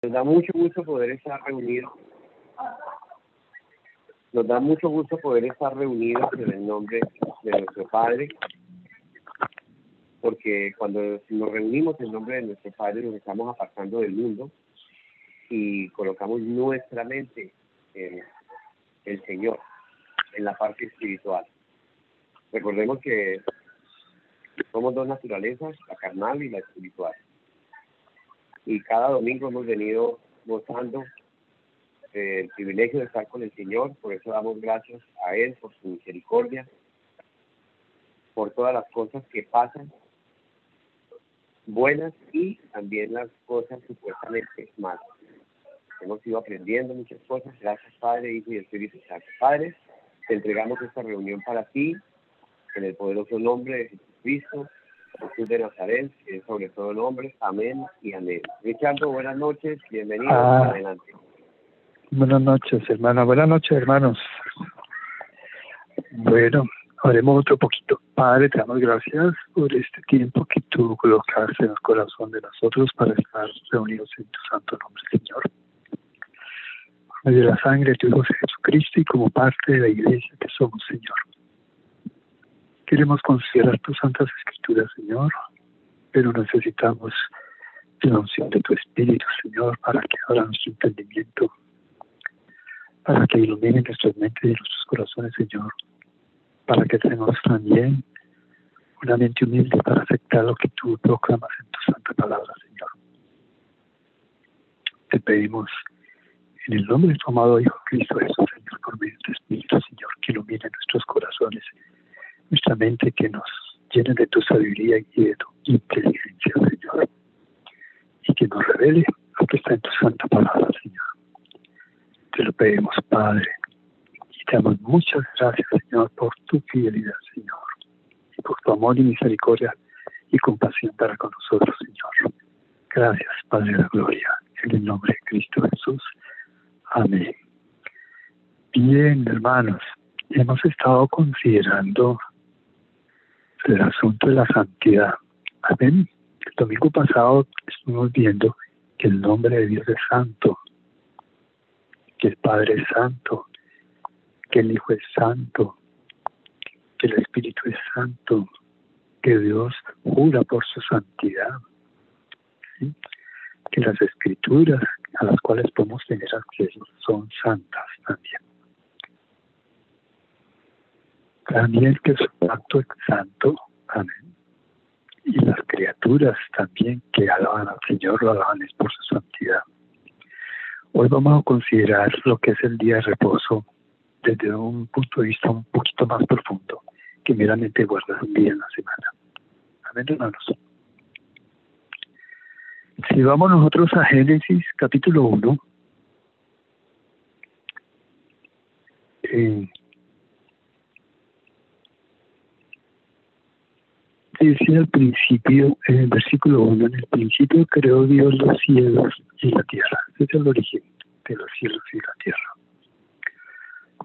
Nos da mucho gusto poder estar reunidos. Nos da mucho gusto poder estar reunidos en el nombre de nuestro Padre, porque cuando nos reunimos en nombre de nuestro Padre nos estamos apartando del mundo y colocamos nuestra mente en el Señor, en la parte espiritual. Recordemos que somos dos naturalezas, la carnal y la espiritual. Y cada domingo hemos venido gozando el privilegio de estar con el Señor, por eso damos gracias a Él por su misericordia, por todas las cosas que pasan, buenas y también las cosas supuestamente malas. Hemos ido aprendiendo muchas cosas, gracias Padre, Hijo y Espíritu Santo. Padre, te entregamos esta reunión para ti, en el poderoso nombre de Jesucristo, de Nazaret, que es sobre todo nombre. Amén y amén. Richardo, buenas noches, bienvenido. Ah. Adelante. Buenas noches, hermana. Buenas noches, hermanos. Bueno, haremos otro poquito. Padre, te damos gracias por este tiempo que tú colocaste en el corazón de nosotros para estar reunidos en tu santo nombre, Señor. De la sangre de tu Hijo Jesucristo y como parte de la iglesia que somos, Señor. Queremos considerar tus santas escrituras, Señor, pero necesitamos la unción de tu Espíritu, Señor, para que abra nuestro entendimiento para que ilumine nuestras mentes y nuestros corazones, Señor, para que tengamos también una mente humilde para aceptar lo que tú proclamas en tu santa palabra, Señor. Te pedimos en el nombre de tu amado Hijo Cristo Jesús, Señor, por medio de tu Espíritu, Señor, que ilumine nuestros corazones, nuestra mente, que nos llene de tu sabiduría y de tu inteligencia, Señor, y que nos revele lo que está en tu santa palabra, Señor. Te lo pedimos, Padre. Y te damos muchas gracias, Señor, por tu fidelidad, Señor. Y por tu amor y misericordia y compasión para con nosotros, Señor. Gracias, Padre de la Gloria. En el nombre de Cristo Jesús. Amén. Bien, hermanos. Hemos estado considerando el asunto de la santidad. Amén. El domingo pasado estuvimos viendo que el nombre de Dios es santo que el Padre es santo, que el Hijo es santo, que el Espíritu es santo, que Dios jura por su santidad, que las escrituras a las cuales podemos tener acceso son santas también. También que su pacto es santo, amén. Y las criaturas también que alaban al Señor lo alaban es por su santidad. Hoy vamos a considerar lo que es el día de reposo desde un punto de vista un poquito más profundo que meramente guardar un día en la semana. Amén, hermanos. Si vamos nosotros a Génesis capítulo 1, eh, dice al principio, en el versículo 1, en el principio creó Dios los cielos y la tierra. Ese es el origen de los cielos y la tierra.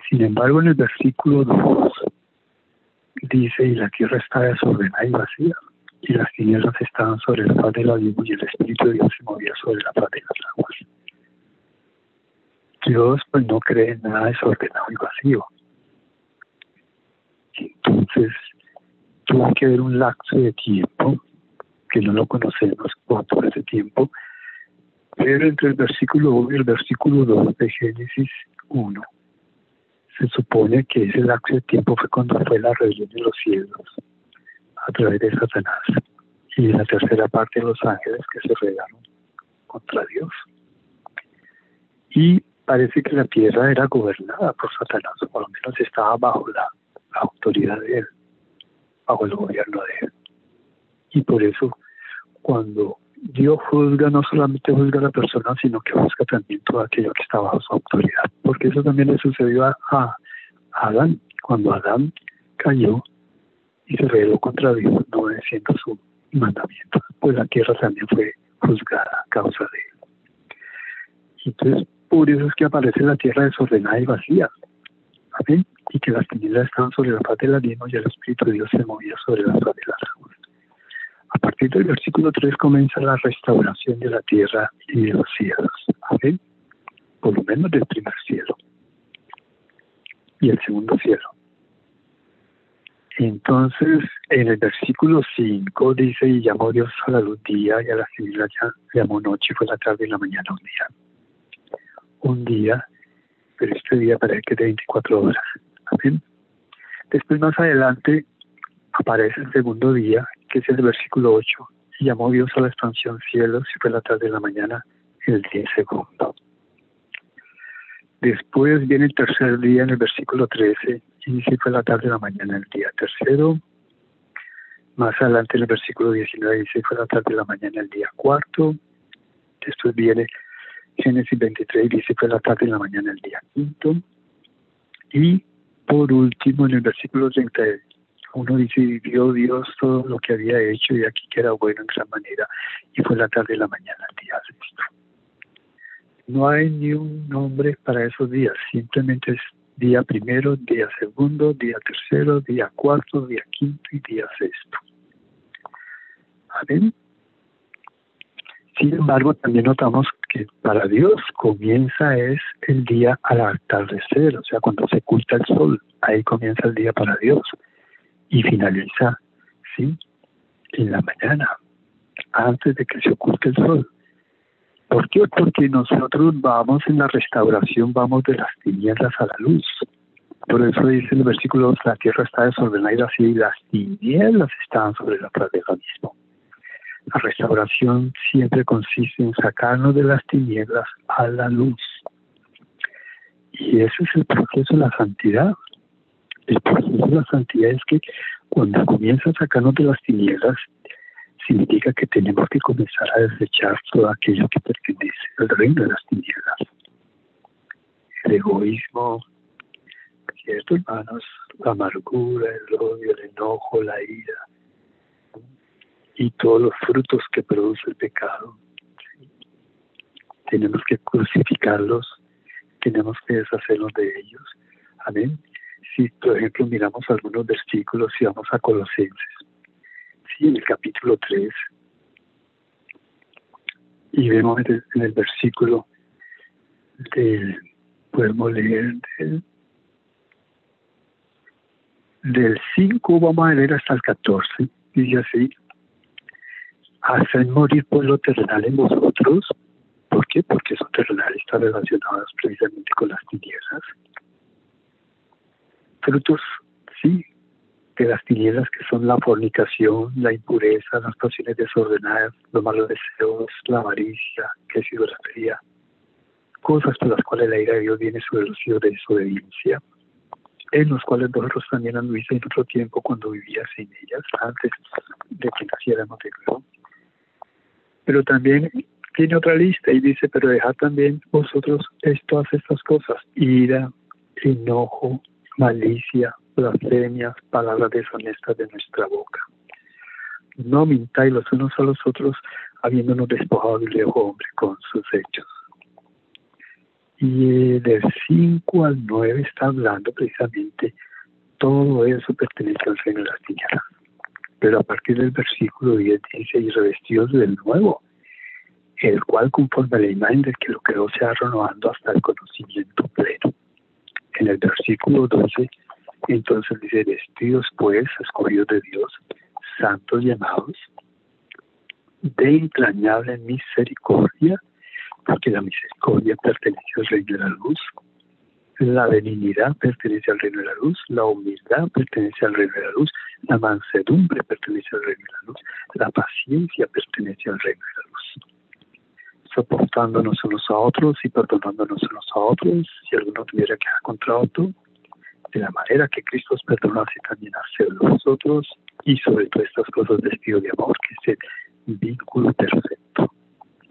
Sin embargo, en el versículo 2 dice, y la tierra estaba desordenada y vacía, y las tinieblas estaban sobre la faz del abismo, y el Espíritu de Dios se movía sobre la faz de las aguas. Dios pues no cree en nada desordenado y vacío. Entonces, tuvo que haber un lapso de tiempo, que no lo conocemos cuánto fue ese tiempo, pero entre el versículo 1 y el versículo 2 de Génesis 1, se supone que ese lapso de tiempo fue cuando fue la rebelión de los cielos a través de Satanás y la tercera parte de los ángeles que se rebelaron contra Dios. Y parece que la tierra era gobernada por Satanás, o por lo menos estaba bajo la autoridad de él, bajo el gobierno de él. Y por eso, cuando Dios juzga, no solamente juzga a la persona, sino que juzga también todo aquello que está bajo su autoridad. Porque eso también le sucedió a, Adán, cuando Adán cayó y se rebeló contra Dios, no obedeciendo su mandamiento. Pues la tierra también fue juzgada a causa de él. Entonces, por eso es que aparece la tierra desordenada y vacía. ¿Amén? Y que las tinieblas estaban sobre la faz del abismo y el Espíritu de Dios se movía sobre la faz de las aguas. A partir del versículo 3 comienza la restauración de la tierra y de los cielos. por lo menos del primer cielo y el segundo cielo. Entonces, en el versículo 5 dice, y llamó Dios a la luz día y a la civil llamó noche fue la tarde y la mañana un día. Un día, pero este día parece que de 24 horas. Después más adelante aparece el segundo día, que es el versículo 8, y llamó Dios a la expansión cielos y fue la tarde y la mañana el día segundo. Después viene el tercer día en el versículo 13 y dice fue la tarde y la mañana el día tercero. Más adelante en el versículo 19 dice fue la tarde y la mañana el día cuarto. Después viene Génesis 23 y dice fue la tarde y la mañana el día quinto. Y por último en el versículo 31 dice vio Dios todo lo que había hecho y aquí que era bueno en gran manera y fue la tarde y la mañana el día sexto. No hay ni un nombre para esos días, simplemente es día primero, día segundo, día tercero, día cuarto, día quinto y día sexto. Amén. Sin embargo, también notamos para Dios comienza es el día al atardecer, o sea, cuando se oculta el sol, ahí comienza el día para Dios y finaliza, ¿sí? En la mañana, antes de que se oculte el sol. ¿Por qué? Porque nosotros vamos en la restauración, vamos de las tinieblas a la luz. Por eso dice en el versículo 2, la tierra está desordenada y las tinieblas están sobre la faz del mismo. La restauración siempre consiste en sacarnos de las tinieblas a la luz. Y ese es el proceso de la santidad. El proceso de la santidad es que cuando comienza a sacarnos de las tinieblas, significa que tenemos que comenzar a desechar todo aquello que pertenece al reino de las tinieblas. El egoísmo, ¿cierto, hermanos? La amargura, el odio, el enojo, la ira y todos los frutos que produce el pecado. Tenemos que crucificarlos, tenemos que deshacernos de ellos. Amén. Si, por ejemplo, miramos algunos versículos y vamos a Colosenses, en el capítulo 3, y vemos en el, versículo del, podemos leer del, 5, vamos a leer hasta el 14, dice así, hacen morir por lo terrenal en vosotros, ¿por qué? Porque eso terrenal está relacionado precisamente con las tinieblas. Frutos, sí, de las tinieblas que son la fornicación, la impureza, las pasiones desordenadas, los malos deseos, la avaricia, que es idolatría, cosas por las cuales la ira de Dios viene sobre los hijos de desobediencia, en los cuales nosotros también anduviste en otro tiempo cuando vivías en ellas, antes de que naciéramos de nuevo. Pero también tiene otra lista y dice, pero dejad también vosotros todas estas cosas, ira, enojo, malicia, blasfemias, palabras deshonestas de nuestra boca. No mintáis los unos a los otros, habiéndonos despojado del viejo hombre con sus hechos. Y del 5 al 9 está hablando precisamente, todo eso pertenece al reino de las tinieblas. Pero a partir del versículo 10 dice, y revestidos del nuevo, el cual conforme a la imagen del que lo creó se ha renovando hasta el conocimiento pleno. En el versículo 12 entonces dice, vestidos pues, escogidos de Dios, santos llamados, de entrañable misericordia, porque la misericordia pertenece al reino de la luz, la benignidad pertenece al reino de la luz, la humildad pertenece al reino de la luz, la mansedumbre pertenece al reino de la luz, la paciencia pertenece al reino de la luz. Soportándonos unos a otros y perdonándonos unos a otros, si alguno tuviera que contra otro, de la manera que Cristo os perdonó, así también hacerlo vosotros, y sobre todas estas cosas vestido de amor, que es el vínculo perfecto.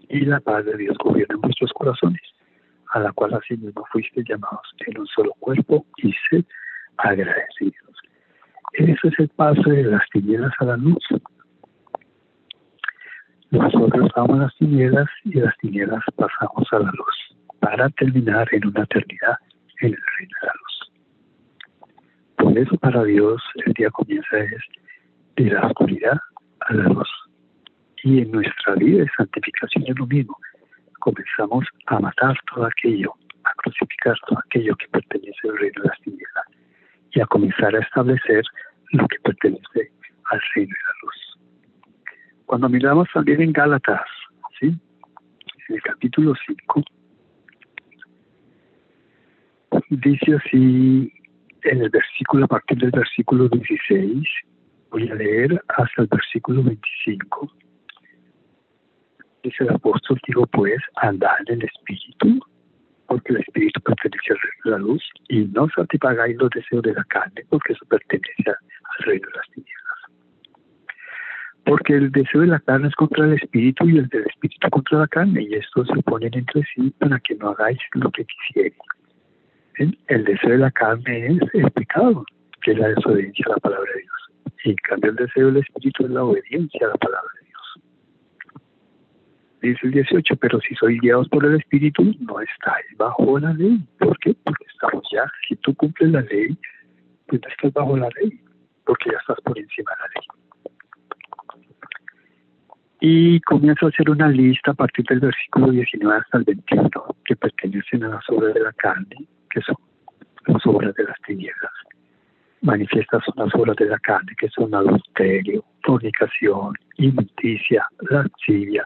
Y la paz de Dios gobierna en vuestros corazones, a la cual asimismo fuiste llamados en un solo cuerpo y sed agradecidos. Ese es el paso de las tinieblas a la luz. Nosotros vamos a las tinieblas y las tinieblas pasamos a la luz para terminar en una eternidad en el reino de la luz. Por eso para Dios el día comienza es de la oscuridad a la luz. Y en nuestra vida de santificación es lo mismo. Comenzamos a matar todo aquello crucificar todo aquello que pertenece al reino de las tinieblas y a comenzar a establecer lo que pertenece al reino de la luz. Cuando miramos también en Gálatas, ¿sí? en el capítulo 5, dice así en el versículo, a partir del versículo 16, voy a leer hasta el versículo 25. Dice el apóstol, digo pues, andad en el Espíritu, porque el Espíritu pertenece de la luz, y no satisfagáis los deseos de la carne, porque eso pertenece al reino de las tinieblas. Porque el deseo de la carne es contra el Espíritu y el del Espíritu contra la carne, y estos se oponen entre sí para que no hagáis lo que quisierais el deseo de la carne es el pecado, que es la desobediencia a la palabra de Dios. Y en cambio el deseo del Espíritu es la obediencia a la palabra de Dios. Dice el 18, pero si sois guiados por el Espíritu, no estáis bajo la ley. ¿Por qué? Porque estamos ya, si tú cumples la ley, pues no estás bajo la ley, porque ya estás por encima de la ley. Y comienzo a hacer una lista a partir del versículo 19 hasta el 21, que pertenecen a las obras de la carne, que son las obras de las tinieblas. Manifiestas son las obras de la carne, que son adulterio, fornicación, injusticia, lascivia,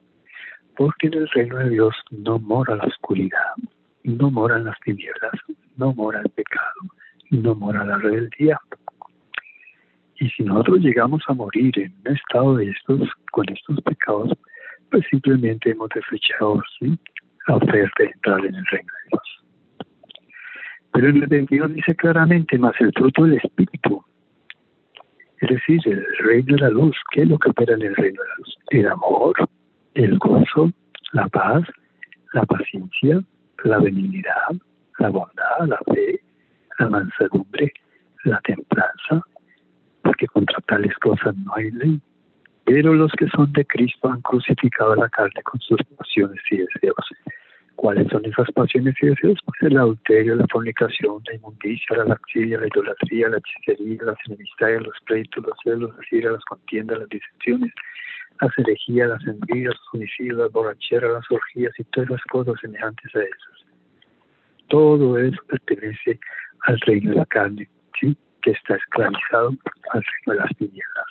Porque en el reino de Dios no mora la oscuridad, no moran las tinieblas, no mora el pecado, no mora la rebeldía. Y si nosotros llegamos a morir en un estado de estos, con estos pecados, pues simplemente hemos desechado ¿sí? la oferta de entrar en el reino de Dios. Pero en el 22 dice claramente, más el fruto del Espíritu, es decir, el reino de la luz, ¿qué es lo que opera en el reino de la luz? El amor, el gozo, la paz, la paciencia, la benignidad, la bondad, la fe, la mansedumbre, la templanza, porque contra tales cosas no hay ley. Pero los que son de Cristo han crucificado la carne con sus pasiones y deseos. ¿Cuáles son esas pasiones y deseos? Pues el adulterio, la fornicación, la inmundicia, la laxidia, la idolatría, la hechicería, las enemistades, los pleitos, los celos, las iras, las contiendas, las disensiones, las herejías, las envidias, los homicidios, las borracheras, las orgías y todas las cosas semejantes a esas. Todo eso pertenece al reino de la carne, ¿sí? que está esclavizado al reino de las tinieblas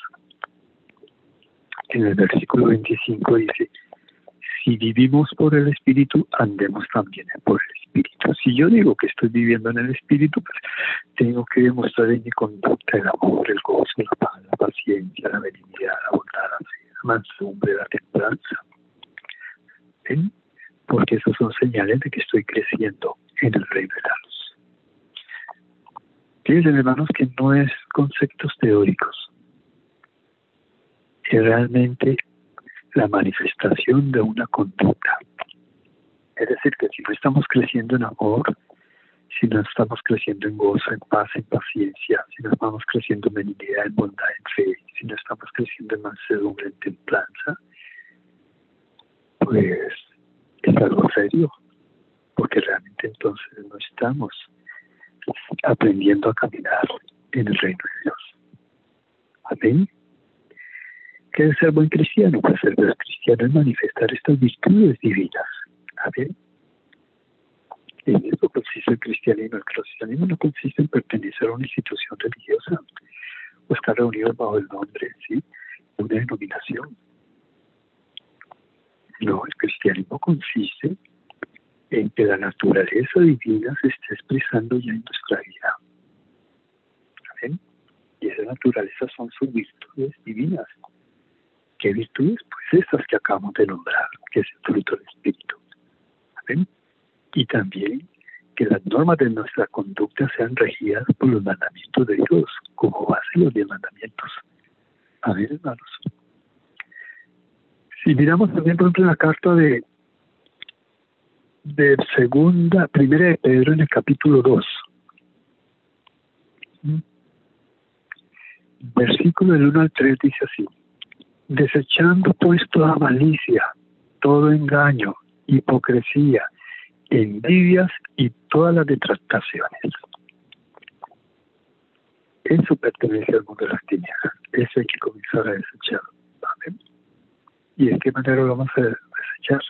en el versículo 25 dice, si vivimos por el Espíritu, andemos también por el Espíritu. Si yo digo que estoy viviendo en el Espíritu, pues tengo que demostrar en mi conducta el amor, el gozo, la paz, la paciencia, la benignidad, la bondad, la mansedumbre, la templanza. ¿Ven? Porque esos son señales de que estoy creciendo en el reino de la luz. Fíjense, hermanos, que no es conceptos teóricos, es realmente la manifestación de una conducta. Es decir, que si no estamos creciendo en amor, si no estamos creciendo en gozo, en paz, en paciencia, si no estamos creciendo en benignidad, en bondad, en fe, si no estamos creciendo en mansedumbre, en templanza, pues es algo serio, porque realmente entonces no estamos aprendiendo a caminar en el reino de Dios. Amén. ¿Qué es ser buen cristiano? Pues ser buen cristiano es manifestar estas virtudes divinas. A ver, en eso consiste el cristianismo. El cristianismo no consiste en pertenecer a una institución religiosa o estar reunidos bajo el nombre ¿sí? de una denominación. No, el cristianismo consiste en que la naturaleza divina se esté expresando ya en nuestra vida. ¿Ven? Y esa naturaleza son sus virtudes divinas. ¿Qué virtudes? Pues estas que acabamos de nombrar, que es el fruto del Espíritu. Y también que las normas de nuestra conducta sean regidas por los mandamientos de Dios, como base los diez mandamientos. Amén, hermanos. Si miramos también, por ejemplo, la carta de, de segunda, primera de Pedro en el capítulo 2, Versículo del 1 al 3 dice así, desechando pues toda malicia, todo engaño, hipocresía, envidias y todas las detractaciones. Eso pertenece al mundo de las tinieblas. Eso hay que comenzar a desechar. ¿Y de qué manera lo vamos a desechar?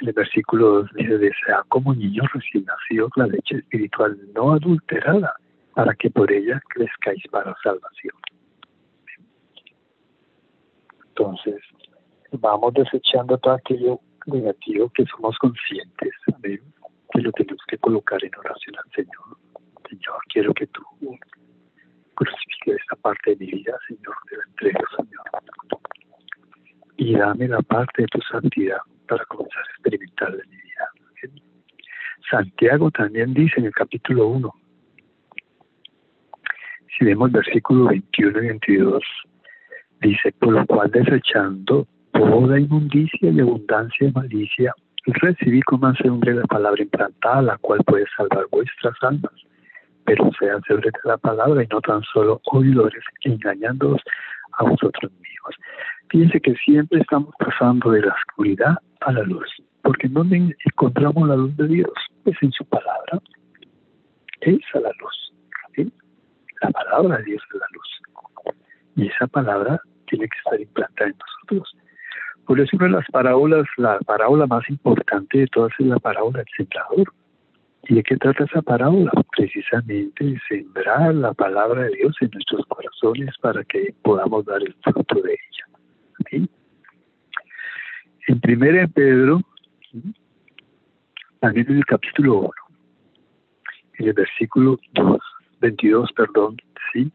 En el versículo 2 dice, desea como niños recién nacidos la leche espiritual no adulterada, para que por ella crezcáis para salvación. Entonces, vamos desechando todo aquello negativo que somos conscientes de que lo tenemos que colocar en oración al Señor. Señor, quiero que tú crucifiques esta parte de mi vida, Señor, te la entrego, Señor. Y dame la parte de tu santidad para comenzar a experimentar en mi vida. Santiago también dice en el capítulo 1, si vemos versículos 21 y 22, dice, por lo cual desechando toda inmundicia y abundancia de malicia, recibí con mansedumbre la palabra implantada, la cual puede salvar vuestras almas. Pero sean de la palabra y no tan solo oidores, engañándoos a vosotros mismos. Fíjense que siempre estamos pasando de la oscuridad a la luz, porque ¿en dónde encontramos la luz de Dios? Pues en su palabra. Esa la luz. La palabra de Dios es la luz. Y esa palabra tiene que estar implantada en nosotros. Por eso una de las parábolas, la parábola más importante de todas es la parábola del sembrador. ¿Y de qué trata esa parábola? Precisamente de sembrar la palabra de Dios en nuestros corazones para que podamos dar el fruto de ella. En primera Pedro, también en el capítulo 1, en el versículo 2, 22, perdón, ¿sí?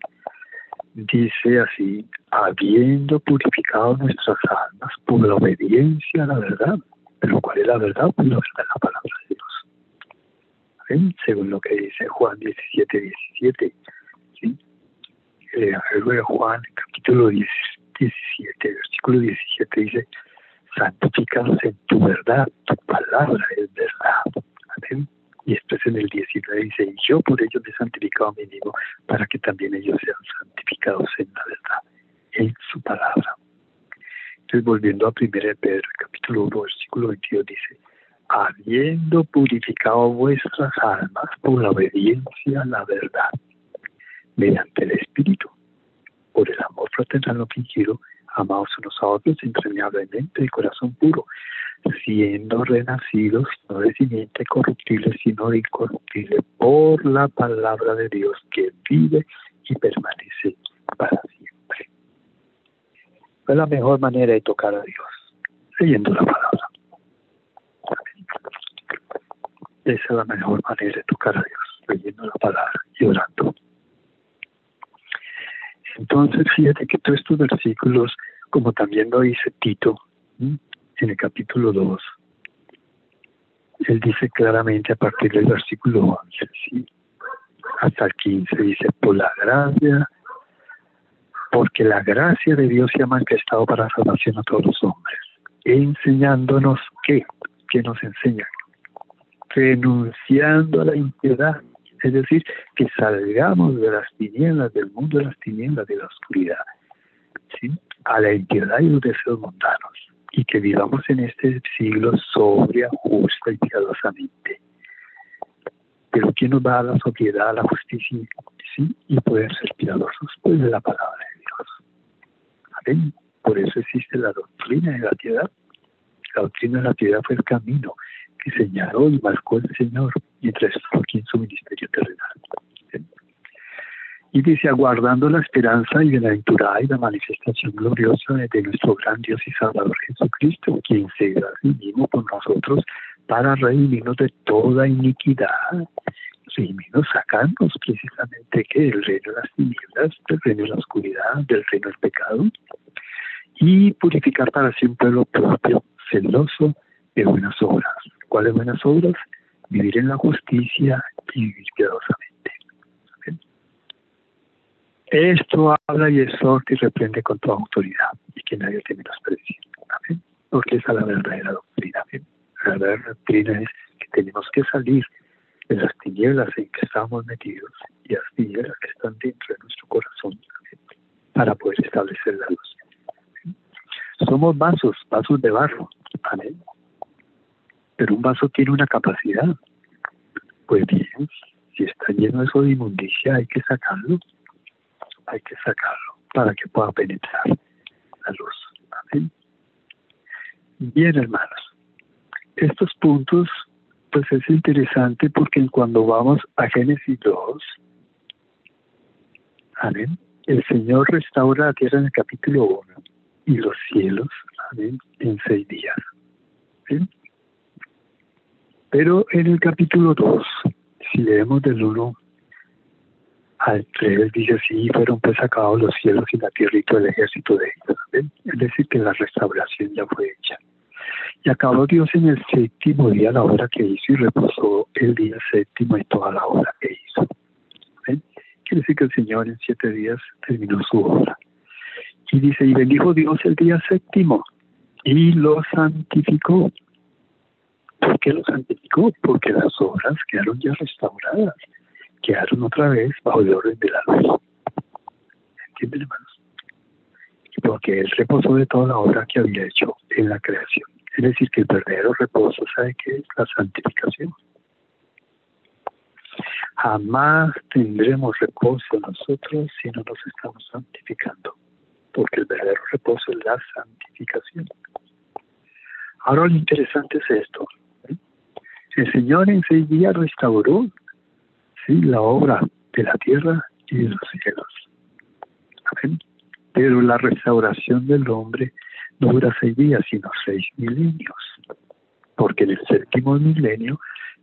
Dice así, habiendo purificado nuestras almas por la obediencia a la verdad. Pero ¿cuál es la verdad? Pues la verdad es la palabra de Dios. Según lo que dice Juan 17, 17. ¿sí? El de Juan, capítulo 17, versículo 17 dice, santifícanos en tu verdad, tu palabra es verdad. Amén. Y después en el 19 dice, yo por ellos me he santificado a mí mismo, para que también ellos sean santificados en la verdad, en su palabra. Entonces, volviendo a 1 Pedro, capítulo 1, versículo 22, dice, habiendo purificado vuestras almas por la obediencia a la verdad, mediante el Espíritu, por el amor fraternal no fingido, amados unos a otros entrañablemente de corazón puro, siendo renacidos no de simiente corruptible, sino de incorruptible por la palabra de Dios que vive y permanece para siempre. Es la mejor manera de tocar a Dios, leyendo la palabra. Esa es la mejor manera de tocar a Dios, leyendo la palabra y orando. Entonces, fíjate que todos estos versículos, como también lo dice Tito, en el capítulo 2, él dice claramente a partir del versículo 11 hasta el 15, dice, por la gracia, porque la gracia de Dios se ha manifestado para salvación a todos los hombres, enseñándonos qué, que nos enseña, renunciando a la impiedad, es decir, que salgamos de las tinieblas, del mundo de las tinieblas, de la oscuridad. A la impiedad y los deseos mundanos y que vivamos en este siglo sobria, justa y piadosamente. Pero ¿quién nos va a la sobriedad, a la justicia ¿sí? y poder ser piadosos? Pues la palabra de Dios. Amén. Por eso existe la doctrina de la piedad. La doctrina de la piedad fue el camino que señaló y marcó el Señor mientras estuvo aquí en su ministerio terrenal. Y dice, aguardando la esperanza y bienaventurada y la manifestación gloriosa de nuestro gran Dios y Salvador Jesucristo, quien se da con nosotros para redimirnos de toda iniquidad, redimirnos, sacarnos precisamente que del reino de las tinieblas, del reino de la oscuridad, del reino del pecado, y purificar para siempre lo propio, celoso de buenas obras. ¿Cuáles buenas obras? Vivir en la justicia y vivir piadosamente. Esto habla y exhorta y reprende con toda autoridad y que nadie te menosprecie. Amén. Porque esa es la verdadera doctrina. La verdadera doctrina es que tenemos que salir de las tinieblas en que estamos metidos y vidrieras que están dentro de nuestro corazón para poder establecer la luz. Somos vasos, vasos de barro. Amén. Pero un vaso tiene una capacidad. Pues bien, si está lleno de eso de inmundicia, hay que sacarlo. Hay que sacarlo para que pueda penetrar la luz. Amén. Bien, hermanos. Estos puntos, pues es interesante porque cuando vamos a Génesis 2, amén, el Señor restaura la tierra en el capítulo 1 y los cielos, amén, en seis días. Pero en el capítulo 2, si leemos del 1 al 3, dice así, fueron pues sacados los cielos y la tierra y todo el ejército de ellos. Es decir, que la restauración ya fue hecha. Y acabó Dios en el séptimo día la obra que hizo y reposó el día séptimo y toda la obra que hizo. Quiere decir que el Señor en siete días terminó su obra. Y dice, y bendijo Dios el día séptimo y lo santificó. ¿Por qué lo santificó? Porque las obras quedaron ya restauradas, quedaron otra vez bajo el orden de la luz. ¿Entienden, hermanos? Porque Él reposó de toda la obra que había hecho en la creación. Es decir, que el verdadero reposo, ¿sabe qué es? La santificación. Jamás tendremos reposo nosotros si no nos estamos santificando, porque el verdadero reposo es la santificación. Ahora lo interesante es esto. ¿eh? El Señor en seis días restauró ¿sí? la obra de la tierra y de los cielos. Pero la restauración del hombre no dura seis días, sino seis milenios. Porque en el séptimo milenio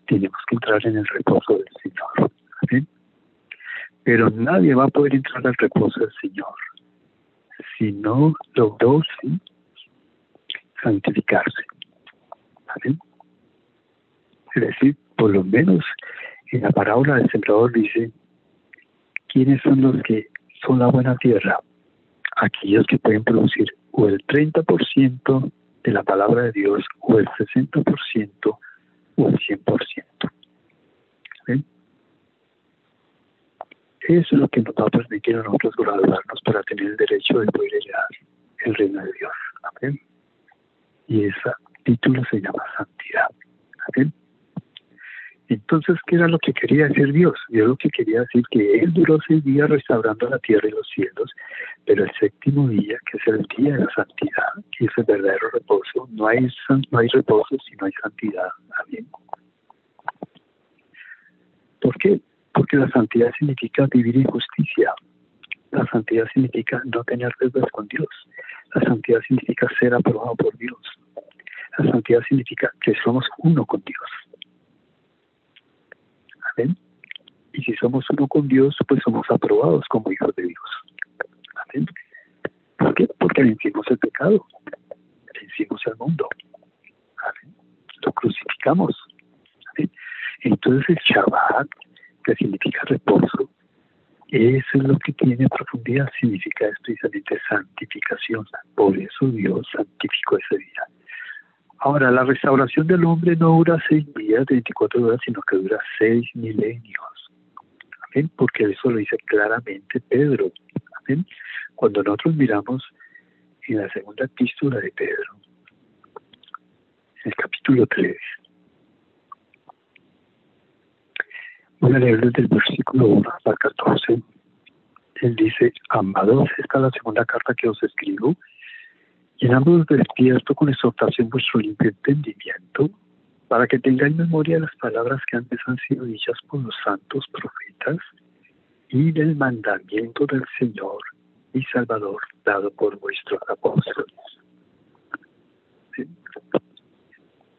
tenemos que entrar en el reposo del Señor. Pero nadie va a poder entrar al reposo del Señor si no logró santificarse. Es decir, por lo menos en la parábola del sembrador dice, ¿quiénes son los que son la buena tierra? Aquellos que pueden producir o el 30% de la palabra de Dios o el 60% o el 100%. Eso es lo que nos va a permitir a nosotros graduarnos para tener el derecho de poder heredar el reino de Dios. Amén. Y ese título se llama santidad. Amén. Entonces, ¿qué era lo que quería decir Dios? Dios lo que quería decir que Él duró seis días restaurando la tierra y los cielos, pero el séptimo día, que es el día de la santidad, que es el verdadero reposo, no hay, no hay reposo si no hay santidad. Amén. ¿Por qué? Porque la santidad significa vivir en justicia. La santidad significa no tener deudas con Dios. La santidad significa ser aprobado por Dios. La santidad significa que somos uno con Dios. Y si somos uno con Dios, pues somos aprobados como hijos de Dios. Amén. ¿Por qué? Porque vencimos el pecado, vencimos el mundo. Lo crucificamos. Entonces el Shabbat, que significa reposo, eso es lo que tiene profundidad, significa precisamente santificación. Por eso Dios santificó ese día. Ahora, la restauración del hombre no dura seis días, 24 horas, sino que dura seis milenios. ¿Amén? Porque eso lo dice claramente Pedro. ¿Amén? Cuando nosotros miramos en la segunda epístola de Pedro, en el capítulo 3, voy a leer desde el versículo 1 hasta 14. Él dice, amados, esta es la segunda carta que os escribo, Llenamos despierto con exhortación vuestro limpio entendimiento, para que tengáis memoria de las palabras que antes han sido dichas por los santos profetas y del mandamiento del Señor y Salvador dado por vuestros apóstoles.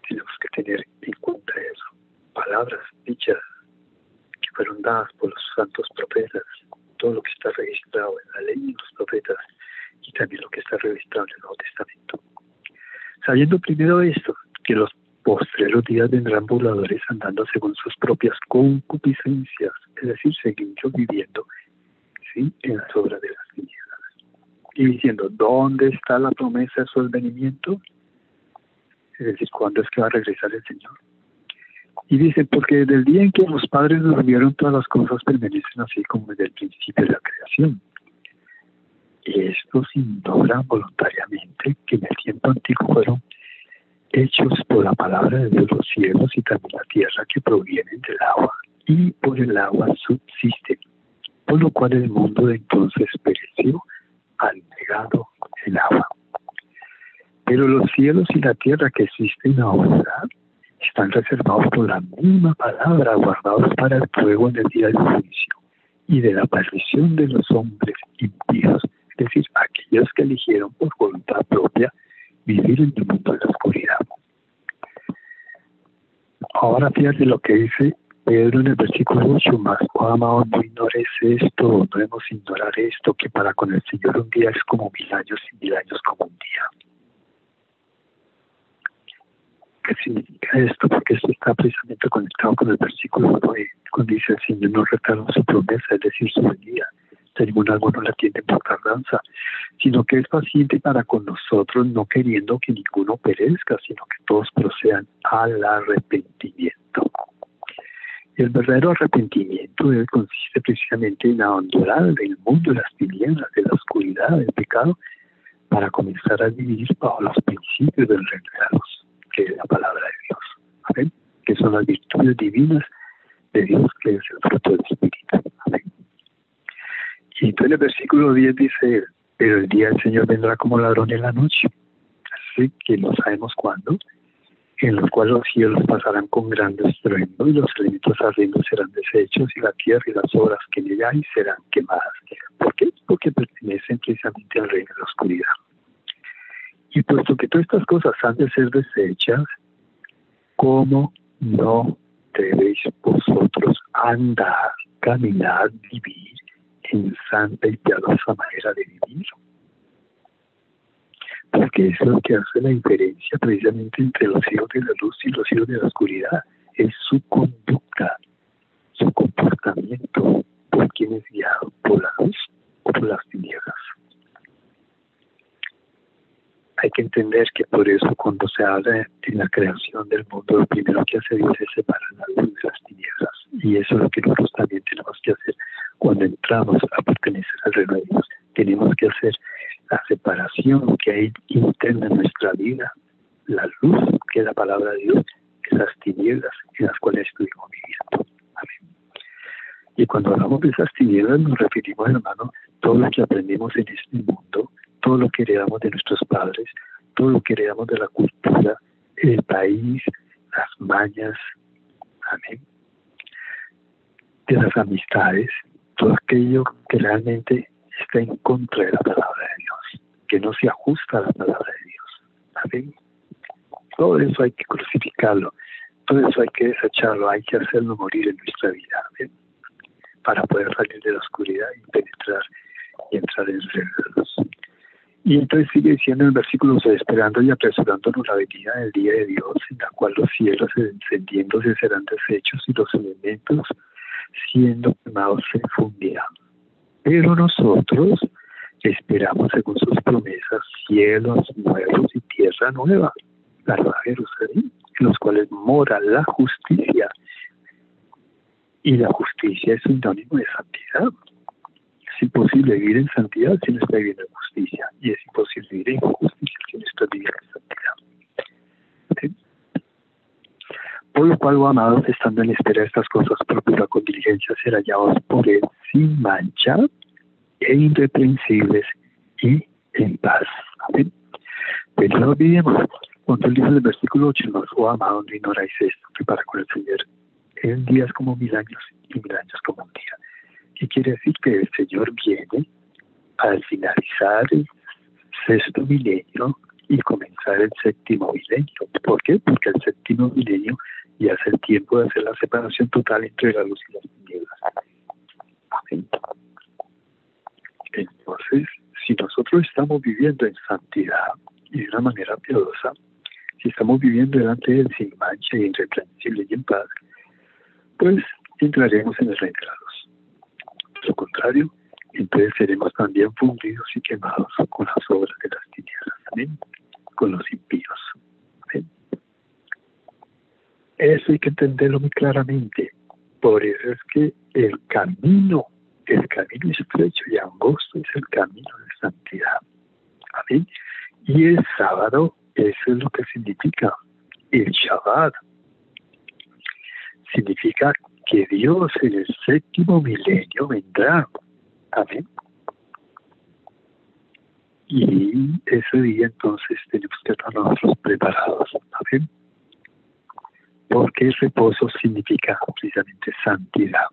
Tenemos que tener en cuenta eso. Palabras dichas que fueron dadas por los santos profetas, todo lo que está registrado en la ley y los profetas y también lo que está registrado en el Nuevo Testamento. Sabiendo primero esto, que los postreros días vendrán voladores andando según sus propias concupiscencias, es decir, seguimos viviendo ¿sí? en las obras de las tinieblas. Y diciendo, ¿dónde está la promesa de su advenimiento? Es decir, ¿cuándo es que va a regresar el Señor? Y dice, porque desde el día en que los padres durmieron, todas las cosas permanecen así como desde el principio de la creación. Y estos ignoran voluntariamente que en el tiempo antiguo fueron hechos por la palabra de Dios los cielos y también la tierra que provienen del agua y por el agua subsisten, por lo cual el mundo de entonces pereció al negado el agua. Pero los cielos y la tierra que existen ahora están reservados por la misma palabra, guardados para el fuego en el día del juicio y de la aparición de los hombres impíos, es decir, aquellos que eligieron por voluntad propia vivir en el mundo de la oscuridad. Ahora fíjate lo que dice Pedro en el versículo 8, más, oh amado, no ignores esto, no debemos ignorar esto, que para con el Señor un día es como mil años y mil años como un día. ¿Qué significa esto? Porque esto está precisamente conectado con el versículo 9, cuando dice el Señor no retarda su promesa, es decir, su venida. De ningún algo no la tiene por tardanza, sino que es paciente para con nosotros, no queriendo que ninguno perezca, sino que todos procedan al arrepentimiento. El verdadero arrepentimiento consiste precisamente en abandonar el mundo de las tinieblas, de la oscuridad, del pecado, para comenzar a vivir bajo los principios del reino de que es la palabra de Dios. Que son las virtudes divinas de Dios, que es el fruto del Espíritu. Y entonces el versículo 10 dice, pero el día del Señor vendrá como ladrón en la noche. Así que no sabemos cuándo, en los cuales los cielos pasarán con grandes estruendo y los elementos ardientes serán deshechos y la tierra y las obras que en serán quemadas. ¿Por qué? Porque pertenecen precisamente al reino de la oscuridad. Y puesto que todas estas cosas han de ser desechas, ¿cómo no debéis vosotros andar, caminar, vivir en santa y piadosa manera de vivir? Porque es lo que hace la diferencia precisamente entre los hijos de la luz y los hijos de la oscuridad. Es su conducta, su comportamiento, por quien es guiado, por la luz o por las tinieblas hay que entender que por eso cuando se habla de la creación del mundo, lo primero que hace Dios es separar la luz de las tinieblas. Y eso es lo que nosotros también tenemos que hacer cuando entramos a pertenecer al reino de Dios. Tenemos que hacer la separación que hay interna en nuestra vida, la luz, que es la palabra de Dios, esas tinieblas en las cuales estuvimos viviendo. Amén. Y cuando hablamos de esas tinieblas nos referimos, hermano, todo lo que aprendimos en este mundo, todo lo que heredamos de nuestros padres, todo lo que heredamos de la cultura, el país, las mañas, amén, de las amistades, todo aquello que realmente está en contra de la palabra de Dios, que no se ajusta a la palabra de Dios. Amén. Todo eso hay que crucificarlo, todo eso hay que desecharlo, hay que hacerlo morir en nuestra vida, amén, para poder salir de la oscuridad y penetrar y entrar en de Dios. Y entonces sigue diciendo en el versículo esperando y apresurándonos la venida del día de Dios, en la cual los cielos encendiéndose serán deshechos y los elementos siendo quemados se fundirán. Pero nosotros esperamos, según sus promesas, cielos nuevos y tierra nueva, la nueva Jerusalén, en los cuales mora la justicia. Y la justicia es sinónimo de santidad es imposible vivir en santidad si no está viviendo en justicia. Y es imposible vivir en justicia si no está viviendo en santidad. Por lo cual, amados, estando en espera de estas cosas, procura con diligencia ser hallados por Él sin mancha e irreprensibles y en paz. Amén. Pero no olvidemos, cuando él dice el versículo 8, no, oh amado, no ignoráis esto, que para con el Señor en días como mil años y mil años como un día. ¿Qué quiere decir? Que el Señor viene al finalizar el sexto milenio y comenzar el séptimo milenio. ¿Por qué? Porque el séptimo milenio ya es el tiempo de hacer la separación total entre la luz y las tinieblas. Amén. Entonces, si nosotros estamos viviendo en santidad y de una manera piadosa, si estamos viviendo delante de Él sin mancha y irreprensible y en paz, pues entraremos en el reino de la lo contrario, entonces seremos también fundidos y quemados con las obras de las tinieblas, con los impíos. Eso hay que entenderlo muy claramente. Por eso es que el camino, el camino estrecho y angosto es el camino de santidad. Y el sábado, eso es lo que significa. El Shabbat significa que Dios en el séptimo milenio vendrá. Amén. Y ese día entonces tenemos que estar nosotros preparados. Amén. Porque el reposo significa precisamente santidad.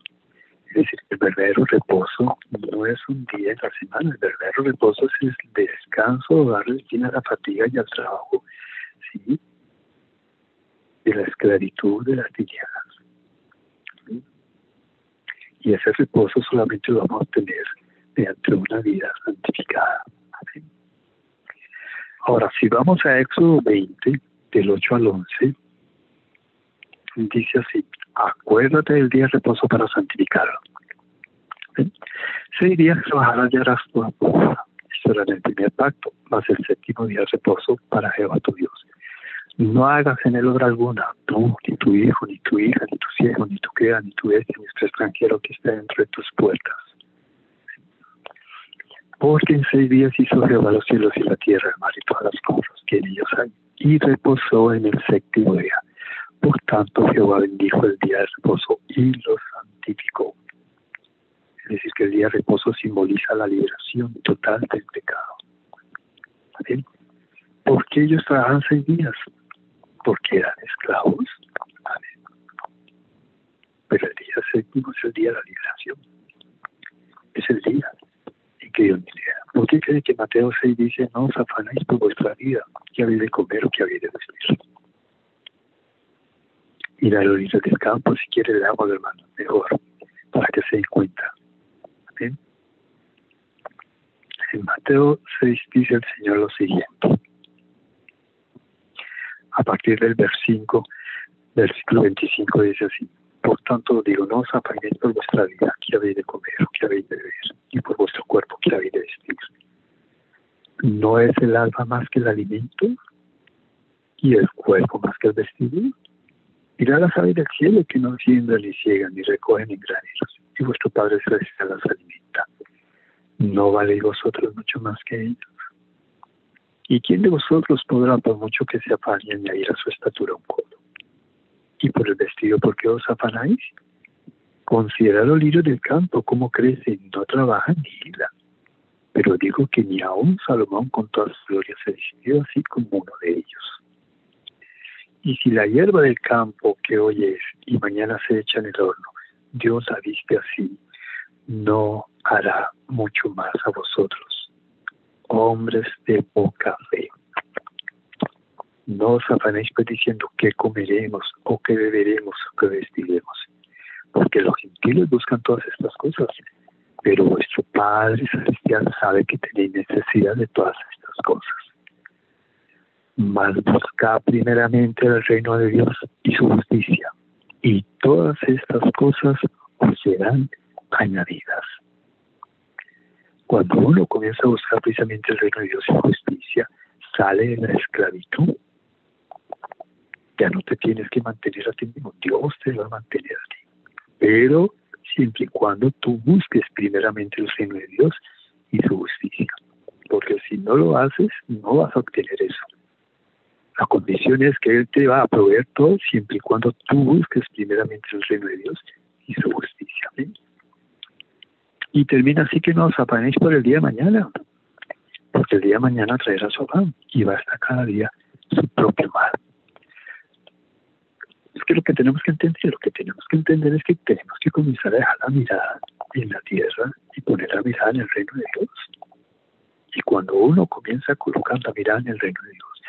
Es decir, el verdadero reposo no es un día en la semana, el verdadero reposo es el descanso, darle fin a la fatiga y al trabajo, ¿sí? De la esclavitud de las tinieblas. Y ese reposo solamente lo vamos a obtener mediante una vida santificada. Ahora, si vamos a Éxodo 20, del 8 al 11, dice así, acuérdate del día de reposo para santificarlo. Seis días trabajarás y harás tu apuesta. Esto era el primer pacto, más el séptimo día de reposo para Jehová tu Dios. No hagas en él obra alguna, tú, ni tu hijo, ni tu hija, ni tu ciego, ni tu criada, ni tu bestia, ni tu extranjero que esté dentro de tus puertas. Porque en seis días hizo Jehová los cielos y la tierra, el mar y todas las cosas que en ellos hay, y reposó en el séptimo día. Por tanto, Jehová bendijo el día de reposo y lo santificó. Es decir, que el día de reposo simboliza la liberación total del pecado. ¿Por Porque ellos trabajan seis días, porque eran esclavos. Pero el día séptimo es el día de la liberación. Es el día que Dios me ¿Por qué cree que Mateo 6 dice, no os afanáis por vuestra vida, que habéis de comer o que habéis de vestir? Ir a la orilla del campo, si quiere, le damos, hermano, mejor, para que se den cuenta. ¿Bien? En Mateo 6 dice el Señor lo siguiente a partir del versículo, versículo 25 dice así, por tanto digo, no os apaguéis por vuestra vida, que habéis de comer, que habéis de beber, y por vuestro cuerpo, que habéis de vestir. ¿No es el alma más que el alimento? ¿Y el cuerpo más que el vestido? Mirad las aves del cielo que no siembran ni ciegan ni recogen en graneros, y vuestro Padre Celestial las alimenta. ¿No valéis vosotros mucho más que ellos? ¿Y quién de vosotros podrá, por mucho que se afane, añadir a su estatura un codo? ¿Y por el vestido, por qué os afanáis? Considera los lirios del campo, cómo crecen, no trabajan ni hila. Pero digo que ni aún Salomón con toda su gloria se decidió así como uno de ellos. Y si la hierba del campo que hoy es y mañana se echa en el horno, Dios la viste así, no hará mucho más a vosotros hombres de poca fe. No os afanéis pues diciendo qué comeremos o qué beberemos o qué vestiremos, porque los gentiles buscan todas estas cosas, pero vuestro Padre Celestial sabe que tenéis necesidad de todas estas cosas. Mas buscad primeramente el reino de Dios y su justicia, y todas estas cosas os serán añadidas. Cuando uno comienza a buscar precisamente el reino de Dios y justicia, sale de la esclavitud. Ya no te tienes que mantener a ti mismo, Dios te va a mantener a ti. Pero siempre y cuando tú busques primeramente el reino de Dios y su justicia. Porque si no lo haces, no vas a obtener eso. La condición es que Él te va a proveer todo siempre y cuando tú busques primeramente el reino de Dios y su justicia. Y termina así que no os apanéis por el día de mañana, porque el día de mañana traerá su afán y va a estar cada día su propio mal. Es que lo que tenemos que entender, lo que tenemos que entender es que tenemos que comenzar a dejar la mirada en la tierra y poner la mirada en el reino de Dios. Y cuando uno comienza a colocar la mirada en el reino de Dios,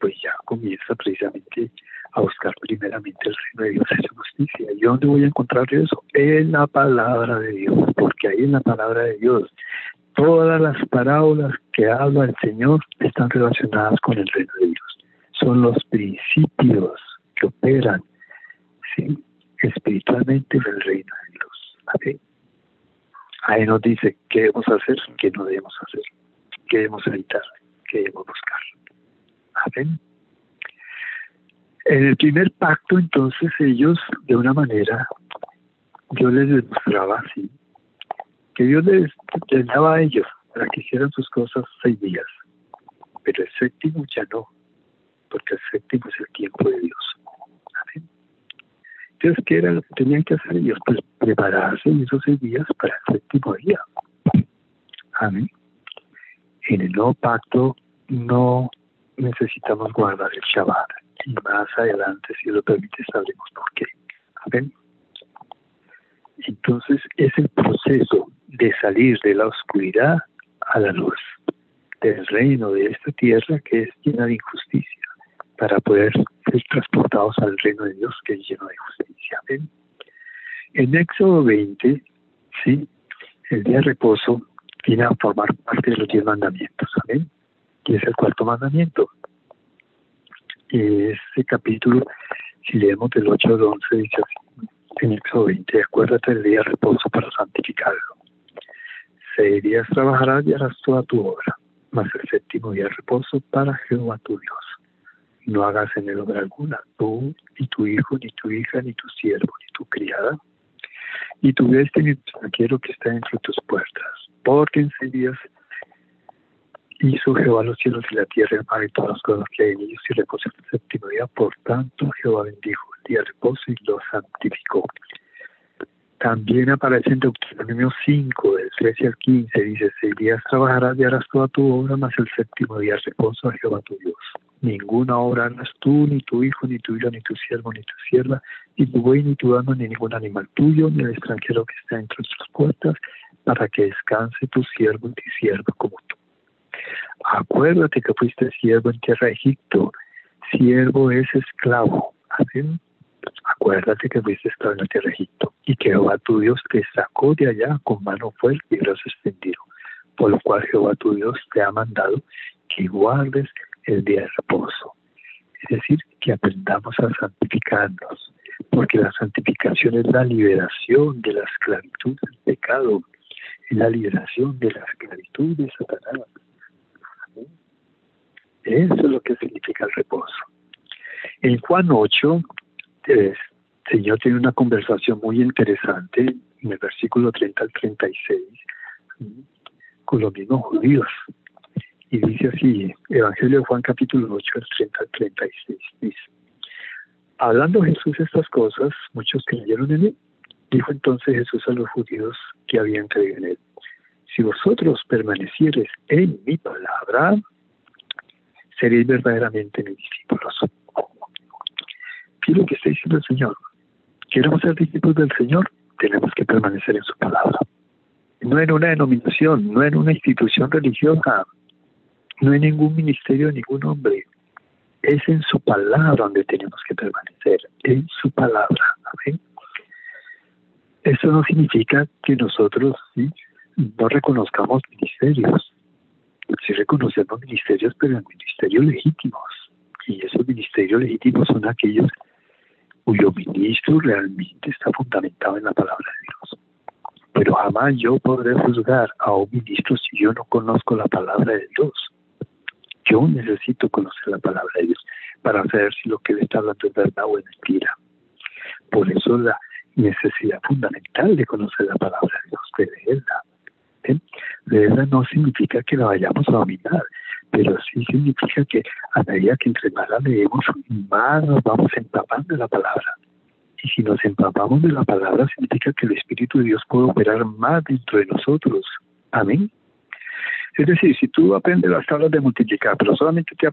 pues ya comienza precisamente a buscar primeramente el reino de Dios y su justicia. ¿Y dónde voy a encontrar eso? En la palabra de Dios, porque ahí en la palabra de Dios todas las parábolas que habla el Señor están relacionadas con el reino de Dios. Son los principios que operan espiritualmente en el reino de Dios. Ahí nos dice qué debemos hacer, qué no debemos hacer, qué debemos evitar, qué debemos buscar. Amén. En el primer pacto, entonces, ellos, de una manera, Dios les demostraba así, que Dios les daba a ellos para que hicieran sus cosas seis días, pero el séptimo ya no, porque el séptimo es el tiempo de Dios. Entonces, ¿qué era lo que tenían que hacer ellos? Pues prepararse en esos días para el séptimo día. Amén. En el nuevo pacto no necesitamos guardar el Shabbat. Y más adelante, si lo permite, sabremos por qué. Amén. Entonces es el proceso de salir de la oscuridad a la luz, del reino de esta tierra que es llena de injusticia, para poder ser transportados al reino de Dios que es lleno de justicia. ¿Ven? En Éxodo 20, ¿sí? el día de reposo viene a formar parte de los diez mandamientos. ¿saben? Y es el cuarto mandamiento. Y ese capítulo, si leemos del 8 al 11, dice así, en Éxodo 20, acuérdate del día de reposo para santificarlo. Seis días trabajarás y harás toda tu obra, mas el séptimo día de reposo para Jehová tu Dios no hagas en el obra alguna, tú, ni tu hijo, ni tu hija, ni tu siervo, ni tu criada, ni tu bestia, ni tu extranjero que está entre tus puertas. Porque en seis días hizo Jehová los cielos y la tierra, el mar y todas las cosas que hay en ellos y reposó el séptimo día. Por tanto, Jehová bendijo el día de reposo y lo santificó. También aparece en Deuteronomio 5, del 13 al 15, dice, seis días trabajarás y harás toda tu obra, mas el séptimo día reposo a Jehová tu Dios. Ninguna obra harás tú, ni tu hijo, ni tu hija, ni tu siervo, ni tu sierva, ni tu buey, ni tu alma, ni ningún animal tuyo, ni el extranjero que está entre tus puertas, para que descanse tu siervo y tu sierva como tú. Acuérdate que fuiste siervo en tierra de Egipto. Siervo es esclavo. ¿Así? Acuérdate que fuiste esclavo en la tierra de Egipto y que Jehová tu Dios te sacó de allá con mano fuerte y brazo extendido. Por lo cual Jehová tu Dios te ha mandado que guardes el día de reposo. Es decir, que aprendamos a santificarnos, porque la santificación es la liberación de la esclavitud del pecado, es la liberación de la esclavitud de Satanás. Eso es lo que significa el reposo. En Juan 8, el Señor tiene una conversación muy interesante en el versículo 30 al 36 con los mismos judíos. Y dice así, Evangelio de Juan capítulo 8, 30 al 36, dice, hablando Jesús estas cosas, muchos creyeron en él. Dijo entonces Jesús a los judíos que habían creído en él, si vosotros permanecieres en mi palabra, seréis verdaderamente mis discípulos. ¿Qué es lo que está diciendo el Señor? ¿Queremos ser discípulos del Señor? Tenemos que permanecer en su palabra. No en una denominación, no en una institución religiosa, no en ningún ministerio, ningún hombre. Es en su palabra donde tenemos que permanecer, en su palabra. ¿amén? Eso no significa que nosotros no reconozcamos ministerios. Sí reconocemos ministerios, pero ministerios legítimos. Y esos ministerios legítimos son aquellos cuyo ministro realmente está fundamentado en la palabra de Dios. Pero jamás yo podré juzgar a un ministro si yo no conozco la palabra de Dios. Yo necesito conocer la palabra de Dios para saber si lo que él está hablando es verdad o es mentira. Por eso la necesidad fundamental de conocer la palabra de Dios, de leerla. ¿eh? Leerla no significa que la vayamos a dominar, pero sí significa que a medida que entre más la leemos, más nos vamos empapando de la palabra. Y si nos empapamos de la palabra, significa que el Espíritu de Dios puede operar más dentro de nosotros. Amén. Es decir, si tú aprendes las tablas de multiplicar, pero solamente te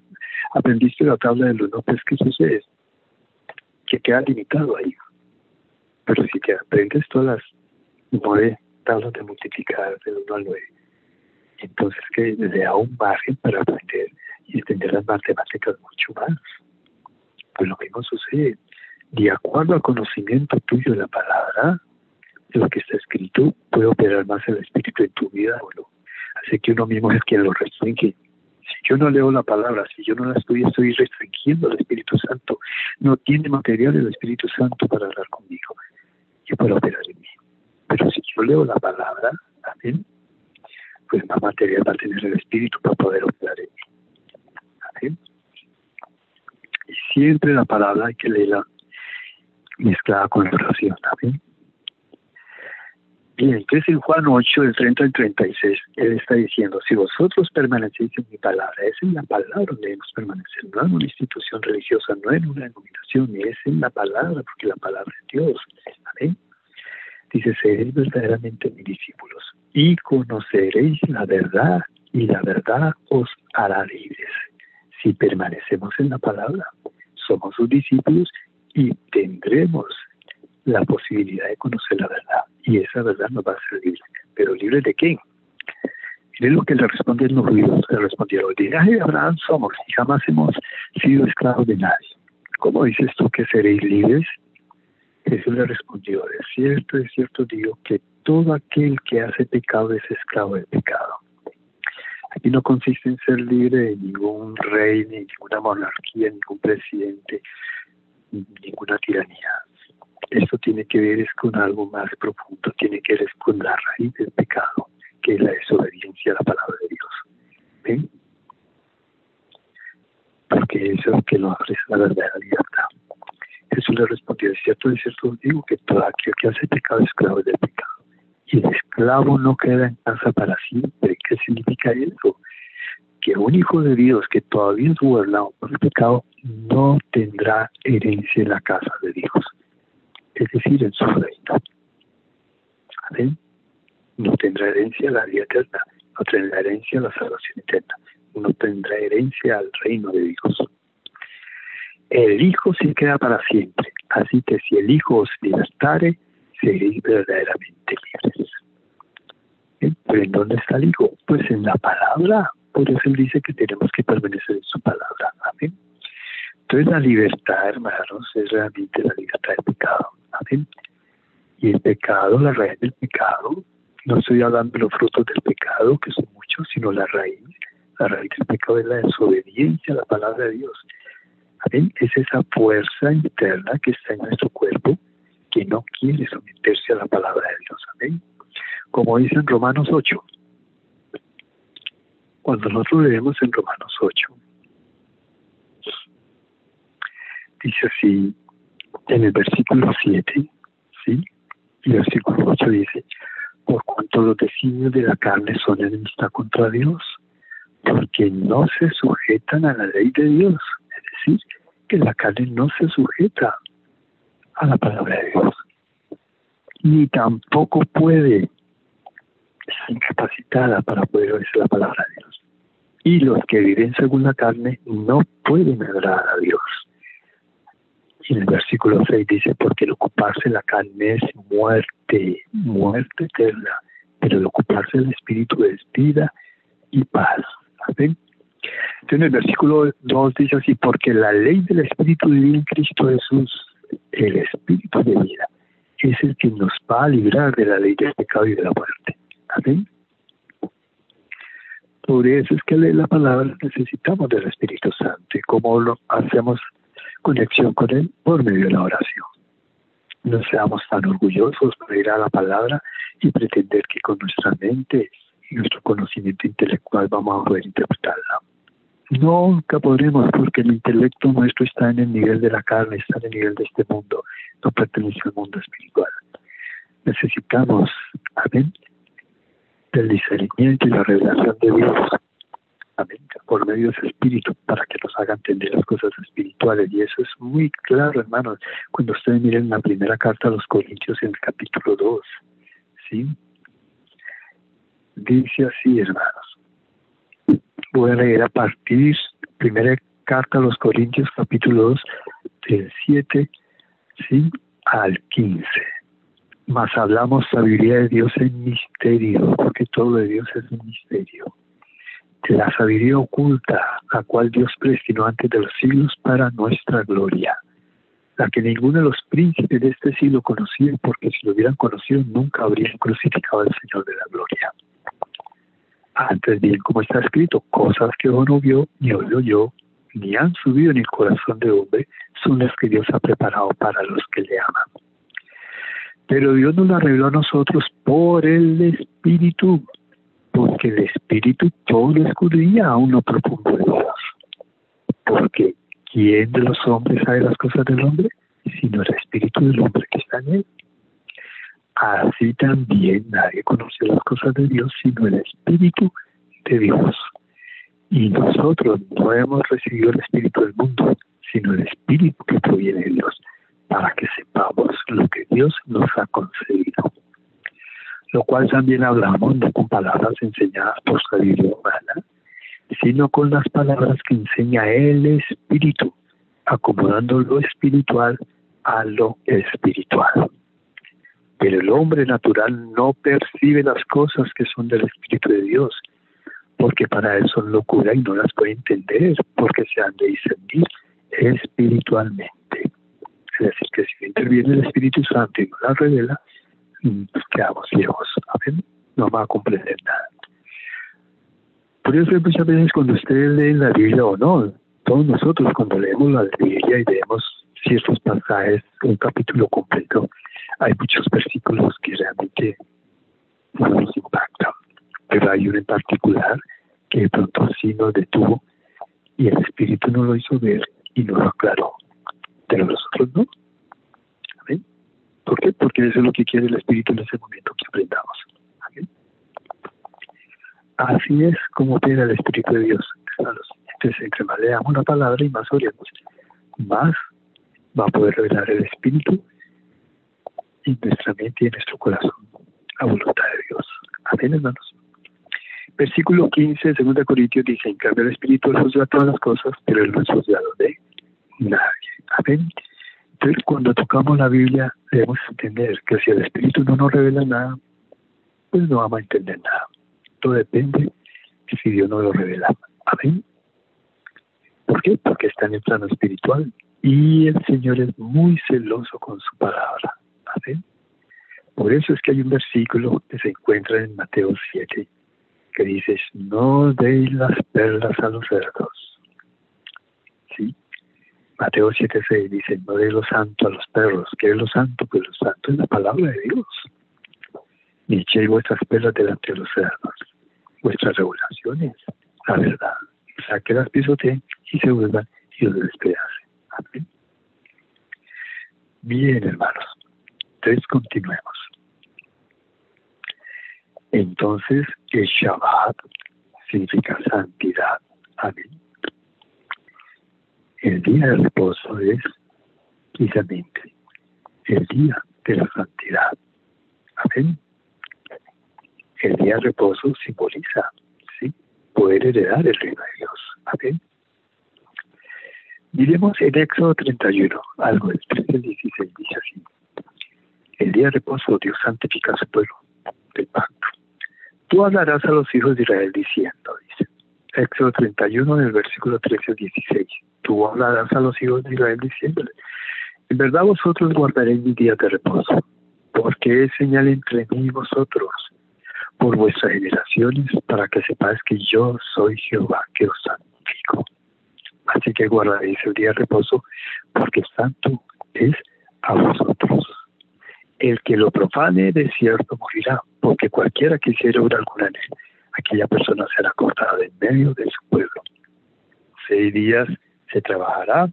aprendiste la tabla del uno, pues ¿qué sucede? Que queda limitado ahí. Pero si te aprendes todas las nueve tablas de multiplicar del 1 al 9, entonces que le da un margen para aprender y entender las matemáticas mucho más. Pues lo mismo sucede. De acuerdo al conocimiento tuyo de la palabra, de lo que está escrito, puede operar más el espíritu en tu vida o no. Así que uno mismo es quien lo restringe. Si yo no leo la palabra, si yo no la estudio, estoy restringiendo al Espíritu Santo. No tiene material el Espíritu Santo para hablar conmigo y para operar en mí. Pero si yo leo la palabra, amén, pues más material va a tener el Espíritu para poder operar en mí. Amén. Y siempre la palabra hay que leerla mezclada con la oración. Amén. Bien, entonces en Juan 8, del 30 al 36, él está diciendo, si vosotros permanecéis en mi palabra, es en la palabra donde debemos permanecer, no en una institución religiosa, no en una denominación, es en la palabra, porque la palabra es Dios. Amén. Dice, seréis verdaderamente mis discípulos y conoceréis la verdad y la verdad os hará libres. Si permanecemos en la palabra, somos sus discípulos y tendremos la posibilidad de conocer la verdad. Y esa verdad nos va a hacer libres. ¿Pero libres de qué? Miren lo que le respondieron los judíos. Le respondieron, linaje de Abraham somos y jamás hemos sido esclavos de nadie. ¿Cómo dices tú que seréis libres? Jesús le respondió, es cierto, es cierto, digo que todo aquel que hace pecado es esclavo del pecado. Aquí no consiste en ser libre de ningún rey, ni ninguna monarquía, ningún presidente, ninguna tiranía. Esto tiene que ver es con algo más profundo, tiene que ver con la raíz del pecado, que es la desobediencia a la palabra de Dios. ¿Ven? Porque eso es lo que nos ofrece la verdadera libertad. Jesús le respondió, es cierto, es cierto, digo que todo aquel que hace pecado es esclavo del pecado. Y el esclavo no queda en casa para siempre. ¿Qué significa eso? Que un hijo de Dios que todavía es gobernado por el pecado no tendrá herencia en la casa de Dios es decir, en su reino. Amén. No tendrá herencia la vida eterna, no tendrá herencia la salvación eterna, no tendrá herencia al reino de Dios. El Hijo se queda para siempre, así que si el Hijo os libertare, seréis verdaderamente libres. ¿Pero en dónde está el Hijo? Pues en la palabra. Por eso él dice que tenemos que permanecer en su palabra. Amén. Entonces la libertad, hermanos, es realmente la libertad del pecado. Y el pecado, la raíz del pecado, no estoy hablando de los frutos del pecado, que son muchos, sino la raíz. La raíz del pecado es la desobediencia a la palabra de Dios. Es esa fuerza interna que está en nuestro cuerpo que no quiere someterse a la palabra de Dios. Amén. Como dice en Romanos 8. Cuando nosotros leemos en Romanos 8, dice así, en el versículo 7, ¿sí? Y el versículo 8 dice, por cuanto los designios de la carne son enemistad contra Dios, porque no se sujetan a la ley de Dios. Es decir, que la carne no se sujeta a la palabra de Dios, ni tampoco puede, estar incapacitada para poder oír la palabra de Dios. Y los que viven según la carne no pueden agradar a Dios. Y en el versículo 6 dice, porque el ocuparse la carne es muerte, muerte eterna, pero el ocuparse el espíritu es vida y paz. Entonces en el versículo 2 dice así, porque la ley del espíritu en Cristo Jesús, el espíritu de vida, es el que nos va a librar de la ley del pecado y de la muerte. Amén. Por eso es que leer la palabra necesitamos del Espíritu Santo. ¿Y cómo lo hacemos conexión con Él por medio de la oración. No seamos tan orgullosos por ir a la palabra y pretender que con nuestra mente y nuestro conocimiento intelectual vamos a poder interpretarla. Nunca podremos porque el intelecto nuestro está en el nivel de la carne, está en el nivel de este mundo, no pertenece al mundo espiritual. Necesitamos, amén, del discernimiento y la revelación de Dios por medio de su espíritu para que nos haga entender las cosas espirituales. Y eso es muy claro, hermanos, cuando ustedes miren la primera carta a los Corintios en el capítulo 2. ¿sí? Dice así, hermanos. Voy a leer a partir, primera carta a los Corintios, capítulo 2, del 7 ¿sí? al 15. Mas hablamos sabiduría de Dios en misterio, porque todo de Dios es un misterio la sabiduría oculta, la cual Dios predestinó antes de los siglos para nuestra gloria, la que ninguno de los príncipes de este siglo conocía, porque si lo hubieran conocido nunca habrían crucificado al Señor de la gloria. Antes bien, como está escrito, cosas que uno no vio, ni oyó yo, ni han subido en el corazón de hombre, son las que Dios ha preparado para los que le aman. Pero Dios nos la reveló a nosotros por el Espíritu, porque el Espíritu todo lo escudriña a uno profundo de Dios. Porque ¿quién de los hombres sabe las cosas del hombre? Sino el espíritu del hombre que está en él. Así también nadie conoce las cosas de Dios sino el espíritu de Dios. Y nosotros no hemos recibido el espíritu del mundo, sino el espíritu que proviene de Dios, para que sepamos lo que Dios nos ha concedido. Lo cual también hablamos no con palabras enseñadas por sabiduría humana, sino con las palabras que enseña el Espíritu, acomodando lo espiritual a lo espiritual. Pero el hombre natural no percibe las cosas que son del Espíritu de Dios, porque para él son locura y no las puede entender, porque se han de discernir espiritualmente. Es decir, que si interviene el Espíritu Santo y no la revela, nos pues quedamos ciegos. No va a comprender nada. Por eso muchas veces cuando ustedes leen la Biblia o no, todos nosotros cuando leemos la Biblia y vemos ciertos pasajes, un capítulo completo, hay muchos versículos que realmente nos impactan. Pero hay uno en particular que de pronto sí nos detuvo y el Espíritu no lo hizo ver y no lo aclaró. Pero nosotros no. ¿Amén? ¿Por qué? Porque eso es lo que quiere el Espíritu en ese momento que aprendamos. Así es como opera el Espíritu de Dios. Entonces, entre más leamos la palabra y más oremos, más va a poder revelar el Espíritu en nuestra mente y en nuestro corazón la voluntad de Dios. Amén, hermanos. Versículo 15 de 2 Corintios dice, en cambio el Espíritu juzga todas las cosas, pero él no es juzgado de nadie. Amén. Entonces, cuando tocamos la Biblia, debemos entender que si el Espíritu no nos revela nada, pues no vamos a entender nada depende de si Dios no lo revela. Amén. ¿Por qué? Porque está en el plano espiritual y el Señor es muy celoso con su palabra. Amén. Por eso es que hay un versículo que se encuentra en Mateo 7 que dice, no deis las perlas a los cerdos. Mateo 7.6 dice, no deis lo santo a los perros. ¿Qué es lo santo? Pues lo santo es la palabra de Dios. Ni echéis vuestras perlas delante de los cerdos vuestras regulaciones, la verdad. O sea, que las pisoteen y se vuelvan y os despedacen. Amén. Bien, hermanos. Entonces continuemos. Entonces, el Shabbat significa santidad. Amén. El día de reposo es precisamente el día de la santidad. Amén el día de reposo simboliza ¿sí? poder heredar el reino de Dios. Amén. Miremos en Éxodo 31, algo del 13 al 16, dice así. El día de reposo Dios santifica a su pueblo del pacto. Tú hablarás a los hijos de Israel diciendo. Éxodo 31, del versículo 13 al 16. Tú hablarás a los hijos de Israel diciéndole, en verdad vosotros guardaréis mi día de reposo, porque es señal entre mí y vosotros por vuestras generaciones, para que sepáis que yo soy Jehová que os santifico. Así que guardaréis el día de reposo, porque santo es a vosotros. El que lo profane de cierto morirá, porque cualquiera que hiciera obra alguna en aquella persona será cortada de en medio de su pueblo. Seis días se trabajará,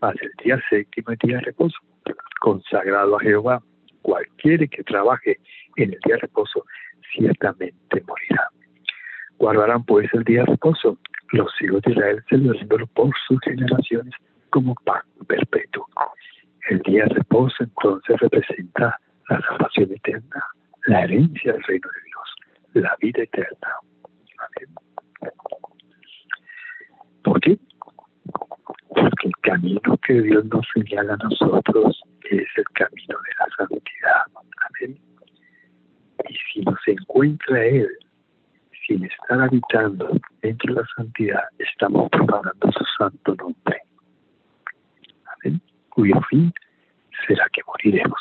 mas el día séptimo es día de reposo, consagrado a Jehová. Cualquiera que trabaje en el día de reposo ciertamente morirá. Guardarán pues el día de reposo, los hijos de Israel celebrándolo por sus generaciones como pan perpetuo. El día de reposo entonces representa la salvación eterna, la herencia del reino de Dios, la vida eterna. Amén. ¿Por qué? Porque el camino que Dios nos señala a nosotros es el camino de la santidad. Amén. Y si nos encuentra Él sin estar habitando dentro de la santidad, estamos propagando su santo nombre. Amén. Cuyo fin será que moriremos.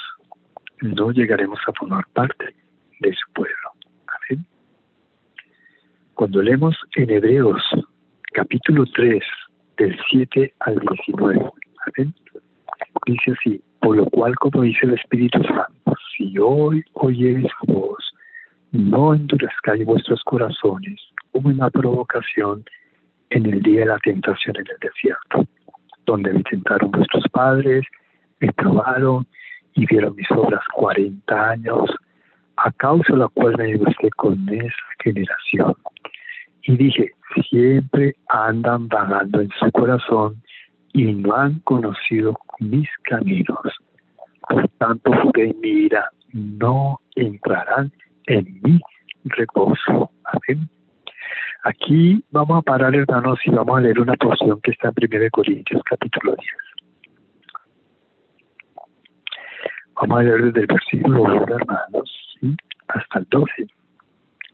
No llegaremos a formar parte de su pueblo. Cuando leemos en Hebreos capítulo 3, del 7 al 19, amén, dice así, por lo cual, como dice el Espíritu Santo, si hoy oyeres su voz, no endurezcáis vuestros corazones como una provocación en el día de la tentación en el desierto. donde me tentaron vuestros padres, me probaron y vieron mis obras cuarenta años, a causa de la cual me negocié con esa generación. Y dije, siempre andan vagando en su corazón y no han conocido mis caminos. Por tanto, en mi ira, no entrarán en mi reposo. Amén. Aquí vamos a parar, hermanos, y vamos a leer una porción que está en 1 Corintios, capítulo 10. Vamos a leer desde el versículo 1, hermanos, hasta el 12.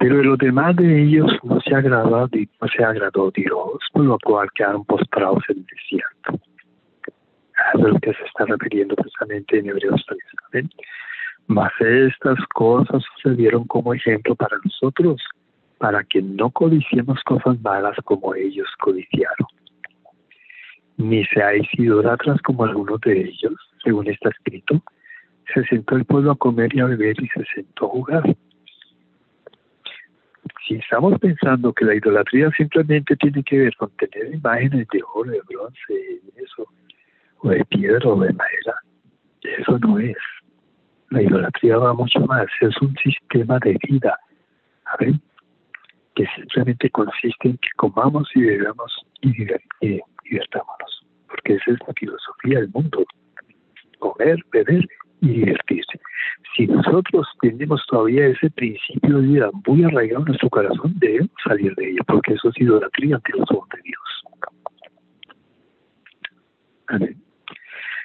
Pero de los demás de ellos no se agradó, no se agradó Dios, por lo cual quedaron postrados en el desierto. Eso es lo que se está refiriendo precisamente en Hebreos 3. Mas estas cosas sucedieron como ejemplo para nosotros, para que no codiciemos cosas malas como ellos codiciaron. Ni seáis idolatras como algunos de ellos, según está escrito. Se sentó el pueblo a comer y a beber y se sentó a jugar si estamos pensando que la idolatría simplemente tiene que ver con tener imágenes de oro, de bronce, eso, o de piedra o de madera, eso no es. La idolatría va mucho más, es un sistema de vida, ¿saben? Que simplemente consiste en que comamos y bebamos y, divertámonos, porque esa es la filosofía del mundo, comer, beber y divertirse. Si nosotros tenemos todavía ese principio de vida muy arraigado en nuestro corazón, debemos salir de ello, porque eso es idolatría ante los ojos de Dios. Amén.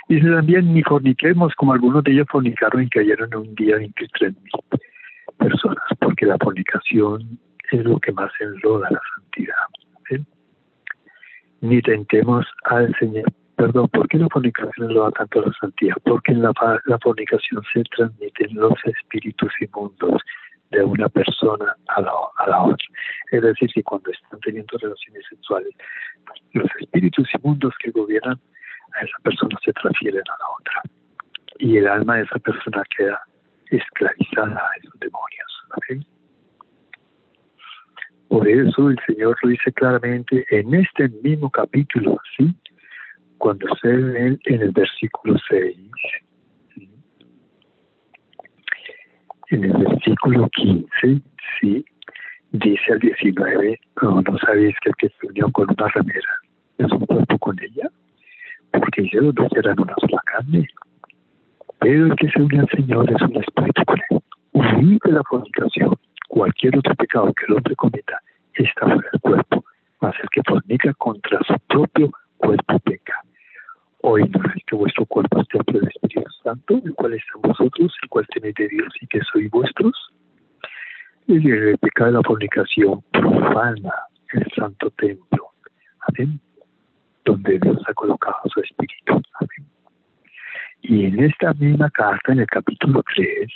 Dice también, ni forniquemos como algunos de ellos fornicaron y cayeron en un día en que tres mil personas, porque la fornicación es lo que más enroda la santidad. Ni tentemos al Señor Perdón, ¿por qué la fornicación da tanto la santidad? Porque en la, la fornicación se transmiten los espíritus inmundos de una persona a la, a la otra. Es decir, que cuando están teniendo relaciones sexuales, los espíritus inmundos que gobiernan a esa persona se transfieren a la otra. Y el alma de esa persona queda esclavizada a esos demonios. Por eso el Señor lo dice claramente en este mismo capítulo, ¿sí? Cuando se ve en el versículo 6, en el versículo 15, sí, dice al 19, no, no sabéis que el que se unió con una ramera es un cuerpo con ella, porque ellos dos eran una sola carne. Pero el que se une al Señor es un espíritu con él. Huir la fornicación, cualquier otro pecado que el hombre cometa, está fuera del cuerpo, más el que fornica contra su propio cuerpo peca. Hoy no que vuestro cuerpo es templo del Espíritu Santo, el cual está vosotros, el cual tenéis de Dios y que sois vuestros. Y el pecado de la fornicación profana el santo templo. Amén. Donde Dios ha colocado su Espíritu. Amén. Y en esta misma carta, en el capítulo 3,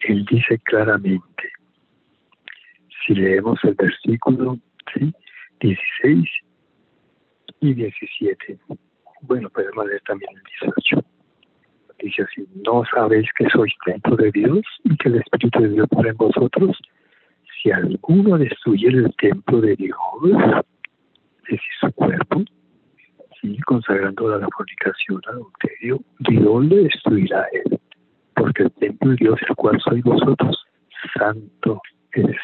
él dice claramente, si leemos el versículo 16 y 17, bueno, podemos leer también el 18. Dice así, ¿no sabéis que sois templo de Dios y que el Espíritu de Dios mora en vosotros? Si alguno destruyera el templo de Dios, es decir, su cuerpo, ¿sí? consagrando a la fornicación, al adulterio, Dios destruirá él, porque el templo de Dios, el cual sois vosotros, santo es.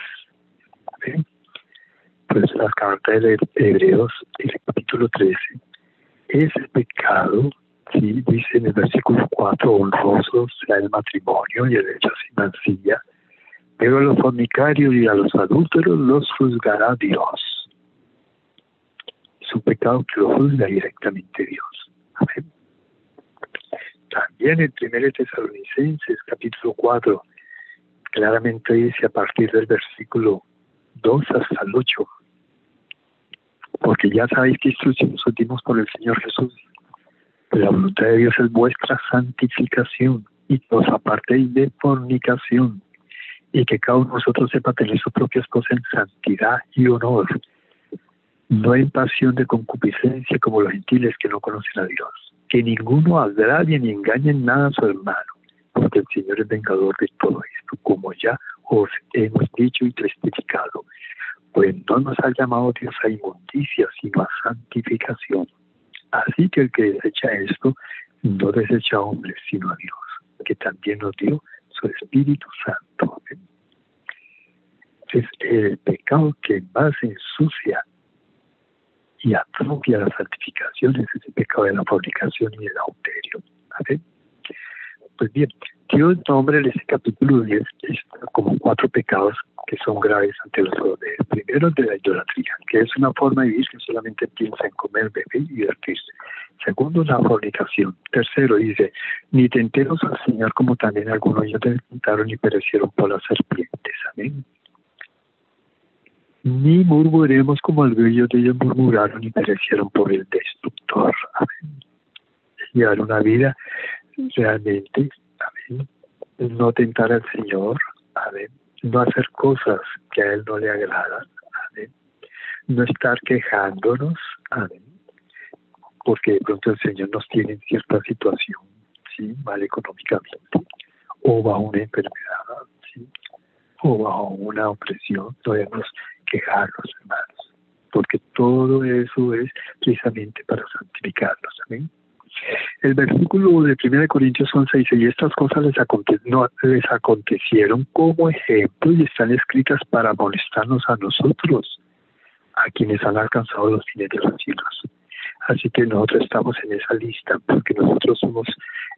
Pues la carta de Hebreos, el capítulo 13, ese pecado, sí, dice en el versículo 4, honroso sea el matrimonio y el hecho sin mancilla, pero a los fornicarios y a los adúlteros los juzgará Dios. Su pecado que lo juzga directamente Dios. Amén. También en 1 Tesalonicenses, capítulo 4, claramente dice a partir del versículo 2 hasta el 8, porque ya sabéis que instrucciones dimos por el Señor Jesús. La voluntad de Dios es vuestra santificación, y os apartéis de fornicación, y que cada uno de nosotros sepa tener su propia esposa en santidad y honor, no en pasión de concupiscencia como los gentiles que no conocen a Dios. Que ninguno agradie ni engañe en nada a su hermano, porque el Señor es vengador de todo esto, como ya os hemos dicho y testificado. Pues no nos ha llamado Dios a inmundicia, sino a santificación. Así que el que desecha esto, no desecha a hombres, sino a Dios, que también nos dio su Espíritu Santo. Es el pecado que más ensucia y atrofia la santificación, es el pecado de la fabricación y el adulterio. Pues bien, Dios nombra en este capítulo 10 como cuatro pecados que son graves ante los hombres. Primero, de la idolatría, que es una forma de vivir que solamente piensa en comer, beber y divertirse. Segundo, la fornicación. Tercero, dice, ni tenteros al Señor como también algunos ellos tentaron y perecieron por las serpientes. Amén. Ni murmuremos como el de ellos murmuraron y perecieron por el destructor. Amén. Llevar una vida realmente, no tentar al Señor, amén, no hacer cosas que a Él no le agradan, amén, no estar quejándonos, amén, porque de pronto el Señor nos tiene en cierta situación, ¿sí? mal económicamente, o bajo una enfermedad, o bajo una opresión, no debemos quejarnos, hermanos, porque todo eso es precisamente para santificarnos, amén. El versículo de 1 Corintios 11 dice, y estas cosas les, no, les acontecieron como ejemplo y están escritas para molestarnos a nosotros, a quienes han alcanzado los fines de los siglos. Así que nosotros estamos en esa lista porque nosotros somos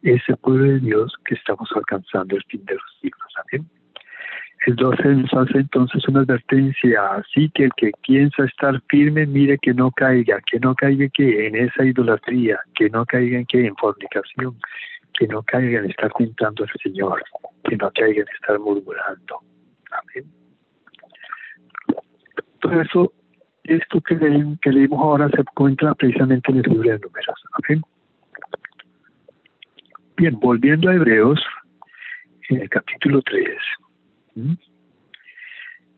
ese pueblo de Dios que estamos alcanzando el fin de los siglos. Amén. El 12 nos hace entonces una advertencia, así que el que piensa estar firme, mire que no caiga, que no caiga que en esa idolatría, que no caiga en que en fornicación, que no caiga en estar tentando al Señor, que no caiga en estar murmurando. Amén. Todo eso, esto que, que leímos ahora se encuentra precisamente en el libro de números. Amén. Bien, volviendo a Hebreos, en el capítulo 3.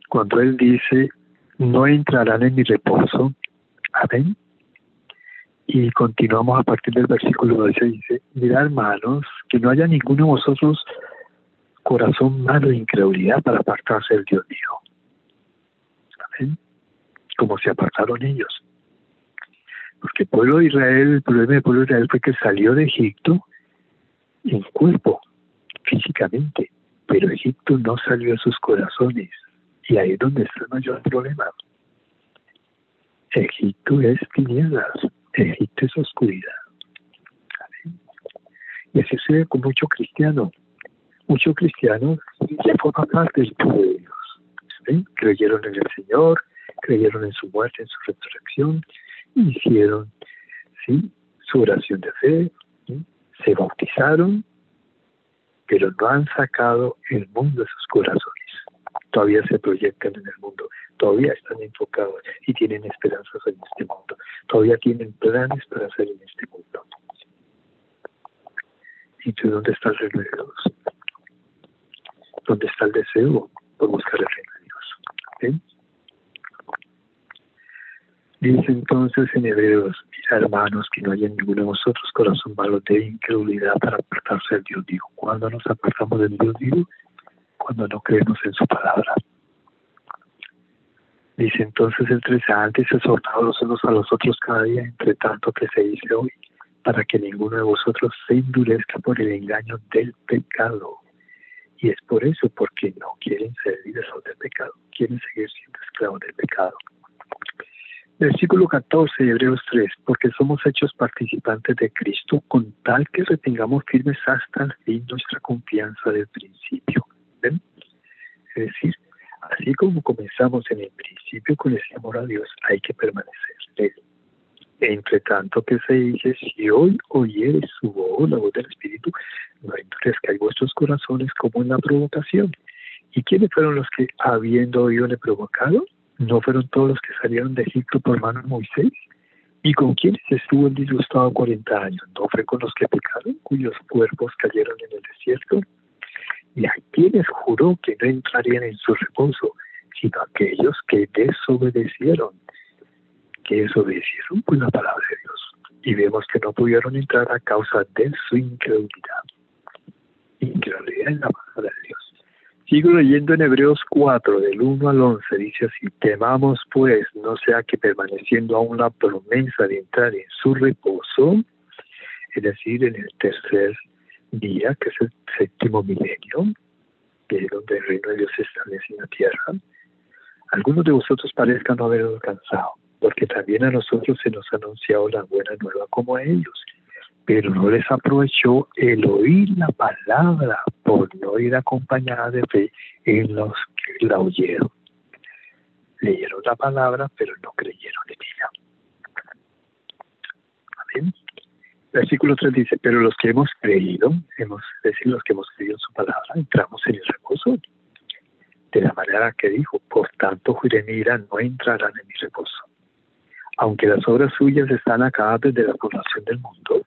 Cuando Él dice, no entrarán en mi reposo. Amén. Y continuamos a partir del versículo 12, dice, mira hermanos, que no haya ninguno de vosotros corazón malo de incredulidad para apartarse del Dios mío. Amén. Como se apartaron ellos. Porque el pueblo de Israel, el problema del pueblo de Israel fue que salió de Egipto en cuerpo, físicamente, pero Egipto no salió de sus corazones. Y ahí es donde está el mayor problema. Egipto es tinieblas, Egipto es oscuridad. Y así sucede con muchos cristianos. Muchos cristianos ya forman parte del pueblo de Dios. Creyeron en el Señor, creyeron en su muerte, en su resurrección, hicieron ¿sí? su oración de fe, se bautizaron, pero no han sacado el mundo de sus corazones. Todavía se proyectan en el mundo, todavía están enfocados y tienen esperanzas en este mundo, todavía tienen planes para hacer en este mundo. ¿Y dónde está el reino de Dios? ¿Dónde está el deseo por buscar el reino de Dios? Dice entonces en Hebreos, hermanos, que no haya ninguno de vosotros corazón malo de incredulidad para apartarse del Dios vivo. Cuando nos apartamos del Dios vivo, cuando no creemos en su palabra. Dice entonces 13, antes exhortados los unos a los otros cada día, entre tanto que se dice hoy, para que ninguno de vosotros se endurezca por el engaño del pecado. Y es por eso, porque no quieren ser libres del pecado, quieren seguir siendo esclavos del pecado. Versículo 14 de Hebreos 3, porque somos hechos participantes de Cristo con tal que retengamos firmes hasta el fin nuestra confianza del principio. ¿Ven? Es decir, así como comenzamos en el principio con ese amor a Dios, hay que permanecer Entre tanto que se dice, si hoy oyeres su voz, la voz del Espíritu, no endurezcáis vuestros corazones como en la provocación. ¿Y quiénes fueron los que, habiendo oído, le provocaron? ¿No fueron todos los que salieron de Egipto por mano de Moisés? ¿Y con quiénes estuvo el disgustado cuarenta años? ¿No fue con los que pecaron, cuyos cuerpos cayeron en el desierto? ¿Y a quienes juró que no entrarían en su reposo, sino aquellos que desobedecieron? Que desobedecieron pues la palabra de Dios. Y vemos que no pudieron entrar a causa de su incredulidad. Incredulidad en la palabra de Dios. Sigo leyendo en Hebreos 4, del 1 al 11, dice así, temamos pues, no sea que permaneciendo aún la promesa de entrar en su reposo, es decir, en el tercer día, que es el séptimo milenio, que es donde el reino de Dios se establece en la tierra, algunos de vosotros parezcan no haber alcanzado, porque también a nosotros se nos ha anunciado la buena nueva como a ellos pero no les aprovechó el oír la palabra por no ir acompañada de fe en los que la oyeron. Leyeron la palabra, pero no creyeron en ella. Amén. Versículo 3 dice, pero los que hemos creído, hemos, es decir, los que hemos creído en su palabra, entramos en el reposo. De la manera que dijo, por tanto, juré mira, no entrarán en mi reposo. Aunque las obras suyas están acá desde la población del mundo,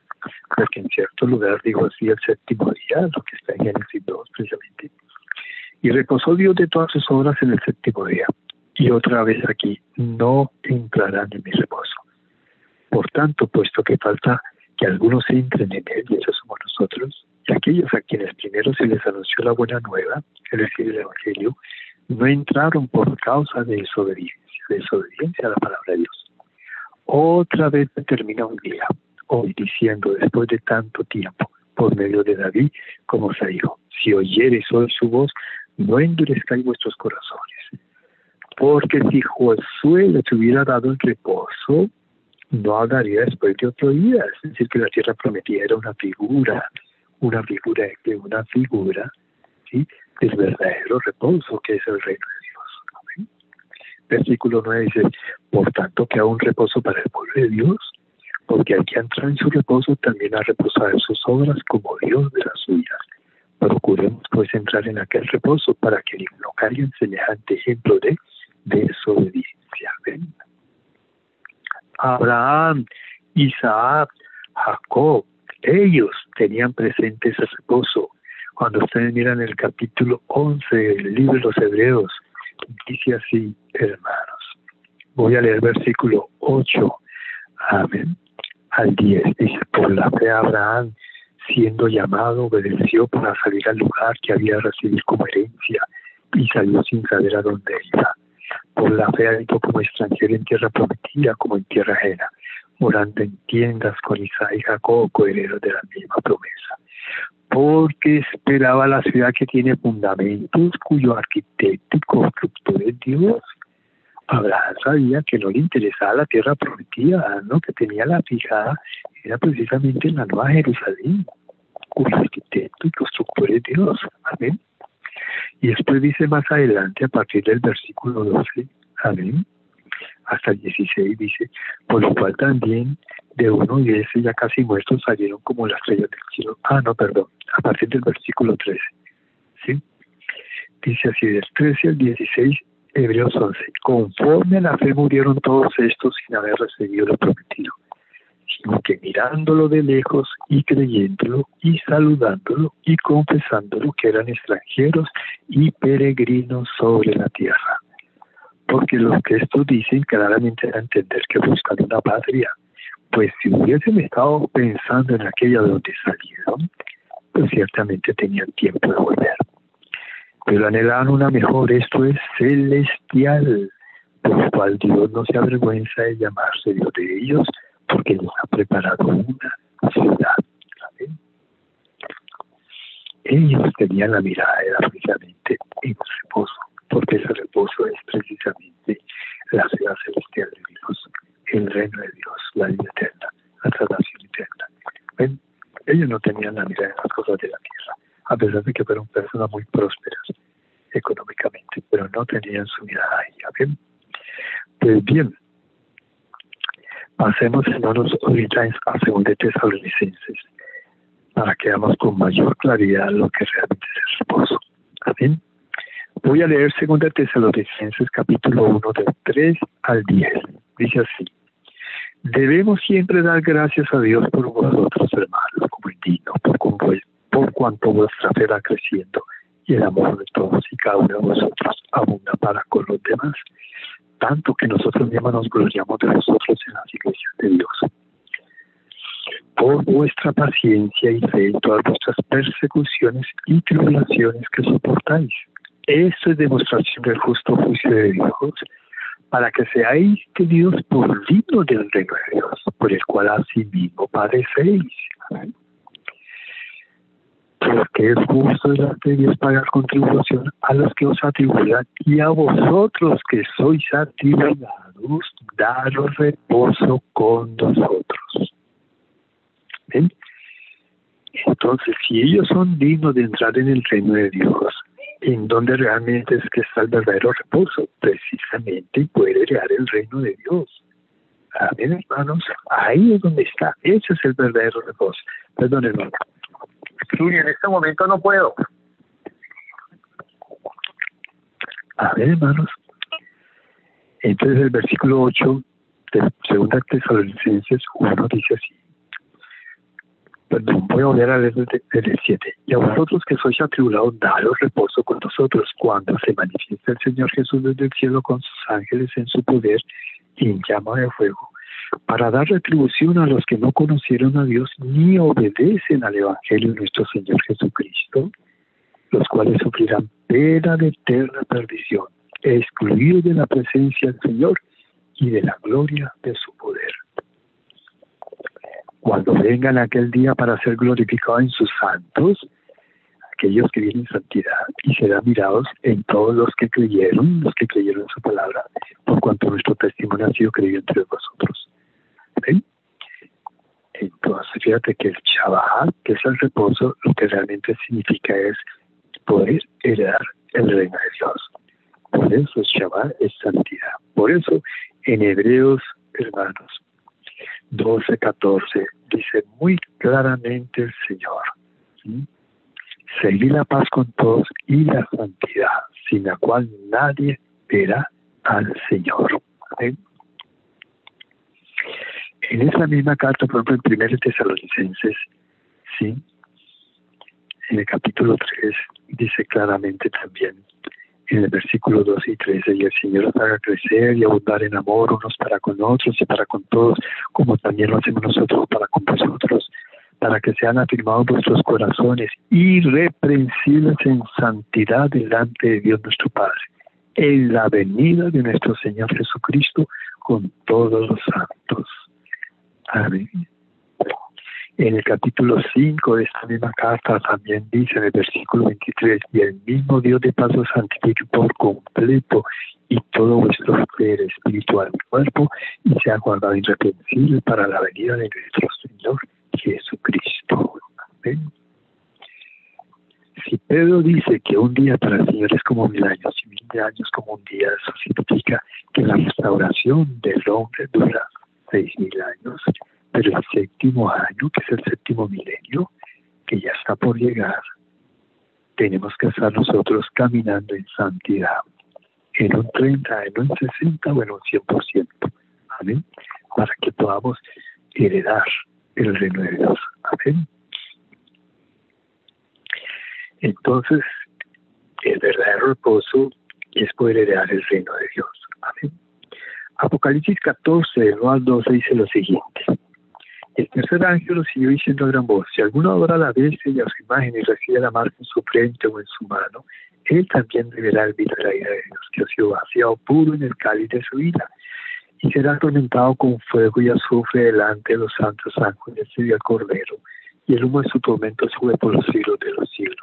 porque en cierto lugar dijo así el séptimo día, lo que está en Génesis 2 precisamente. Y reposó Dios de todas sus obras en el séptimo día. Y otra vez aquí, no entrarán en mi reposo. Por tanto, puesto que falta que algunos entren en él, y esos somos nosotros, y aquellos a quienes primero se les anunció la buena nueva, es decir, el Evangelio, no entraron por causa de desobediencia, de desobediencia a la palabra de Dios. Otra vez termina un día, hoy diciendo después de tanto tiempo, por medio de David, como se dijo, si oyeres hoy su voz, no endurezcáis vuestros corazones. Porque si Josué les hubiera dado el reposo, no hablaría después de otro día. Es decir, que la tierra prometida era una figura, una figura de una figura, ¿sí? del verdadero reposo que es el reino de Dios. Versículo 9 dice, por tanto que un reposo para el pueblo de Dios, porque hay que entrar en su reposo también a reposar en sus obras como Dios de las suyas. Procuremos pues entrar en aquel reposo para que no caigan semejante ejemplo de desobediencia. Abraham, Isaac, Jacob, ellos tenían presente ese reposo. Cuando ustedes miran el capítulo 11 del libro de los Hebreos, dice así, hermanos. Voy a leer versículo 8. Amén al 10. Dice, por la fe Abraham, siendo llamado, obedeció para salir al lugar que había recibido como herencia y salió sin saber a dónde iba. Por la fe habitó como extranjero en tierra prometida como en tierra ajena, morando en tiendas con Isaac y Jacob, coherederos de la misma promesa. Porque esperaba la ciudad que tiene fundamentos, cuyo arquitecto y constructor es Dios. Abraham sabía que no le interesaba la tierra prometida, ¿no? que tenía la fijada, era precisamente la Nueva Jerusalén, cuyo arquitecto y constructor es Dios. Amén. Y después dice más adelante, a partir del versículo 12, amén, hasta el 16, dice, por lo cual también de uno y ese ya casi muertos salieron como las estrellas del cielo. Ah, no, perdón, a partir del versículo 13. ¿sí? Dice así, del 13 al 16, Hebreos 11. Conforme a la fe murieron todos estos sin haber recibido lo prometido, sino que mirándolo de lejos y creyéndolo y saludándolo y confesándolo que eran extranjeros y peregrinos sobre la tierra. Porque lo que estos dicen claramente era entender que buscan una patria. Pues si hubiesen estado pensando en aquella de donde salieron, pues ciertamente tenían tiempo de volver pero anhelan una mejor, esto es celestial, por lo cual Dios no se avergüenza de llamarse Dios de ellos, porque les ha preparado una ciudad. Ellos tenían la mirada era precisamente en reposo, porque ese reposo es precisamente la ciudad celestial de Dios, el reino de Dios, la vida eterna, la salvación eterna. Ellos no tenían la mirada en las cosas de la tierra, a pesar de que fueron personas muy prósperas económicamente, pero no tenían su mirada ahí. Pues bien, pasemos hermanos ahorita a segundo de Tesalonicenses para que veamos con mayor claridad lo que realmente es el reposo. Amén. Voy a leer segunda Tesalonicenses capítulo 1 del 3 al 10. Dice así. Debemos siempre dar gracias a Dios por vosotros, hermanos, como el digno, por, por cuanto vuestra fe va creciendo y el amor de todos y cada uno de vosotros abunda para con los demás, tanto que nosotros mismos nos gloriamos de vosotros en las iglesias de Dios. Por vuestra paciencia y fe en todas vuestras persecuciones y tribulaciones que soportáis. Esto es demostración del justo juicio de Dios, para que seáis tenidos por dignos del reino de Dios, por el cual asimismo padecéis. Porque es justo delante de Dios pagar contribución a los que os atribulan y a vosotros que sois atribulados, daros reposo con nosotros. Entonces, si ellos son dignos de entrar en el reino de Dios, en donde realmente es que está el verdadero reposo, precisamente puede crear el reino de Dios. Amén, hermanos. Ahí es donde está. Ese es el verdadero reposo. Perdón, hermano. Sí, en este momento no puedo. A ver, hermanos. Entonces el versículo 8 de 2 Tesalonicenses 1 dice así perdón, voy a volver a leer el 7. Y a vosotros que sois atribulados, daros reposo con nosotros cuando se manifiesta el Señor Jesús desde el cielo con sus ángeles en su poder y en llama de fuego, para dar retribución a los que no conocieron a Dios ni obedecen al Evangelio de nuestro Señor Jesucristo, los cuales sufrirán pena de eterna perdición, excluidos de la presencia del Señor y de la gloria de su poder cuando vengan aquel día para ser glorificados en sus santos, aquellos que vienen en santidad, y serán mirados en todos los que creyeron, los que creyeron en su palabra, por cuanto nuestro testimonio ha sido creído entre vosotros. Entonces, fíjate que el Shabbat, que es el reposo, lo que realmente significa es poder heredar el reino de Dios. Por eso Shabbat es santidad. Por eso, en Hebreos, hermanos, 12, 14, dice muy claramente el Señor, seguir la paz con todos y la santidad, sin la cual nadie verá al Señor. En esa misma carta, por ejemplo, en 1 Tesalonicenses, ¿sí? en el capítulo 3, dice claramente también, en el versículo 12 y 13, y el Señor os haga crecer y abundar en amor unos para con otros y para con todos, como también lo hacemos nosotros para con vosotros, para que sean afirmados vuestros corazones irreprensibles en santidad delante de Dios nuestro Padre, en la venida de nuestro Señor Jesucristo con todos los santos. Amén. En el capítulo 5 de esta misma carta también dice en el versículo 23, y el mismo Dios de paz os santifique por completo y todo vuestro ser espiritual y cuerpo y sea guardado irreprensible para la venida de nuestro Señor Jesucristo. Amén. Si Pedro dice que un día para el Señor es como mil años y mil años como un día, eso significa que la restauración del hombre dura seis mil años pero el séptimo año, que es el séptimo milenio, que ya está por llegar, tenemos que estar nosotros caminando en santidad, en un 30, en un 60 o en un 100%, ¿amén? Para que podamos heredar el reino de Dios, ¿amén? Entonces, el verdadero reposo es poder heredar el reino de Dios. Apocalipsis 14, 1 al 12 dice lo siguiente. El tercer ángel lo siguió diciendo a gran voz, si alguno adora la bestia y a su imagen y recibe la marca en su frente o en su mano, él también beberá el vino de la ira de Dios, que ha sido vaciado puro en el cáliz de su ira, y será atormentado con fuego y azufre delante de los santos ángeles y del Cordero, y el humo de su tormento sube por los siglos de los siglos.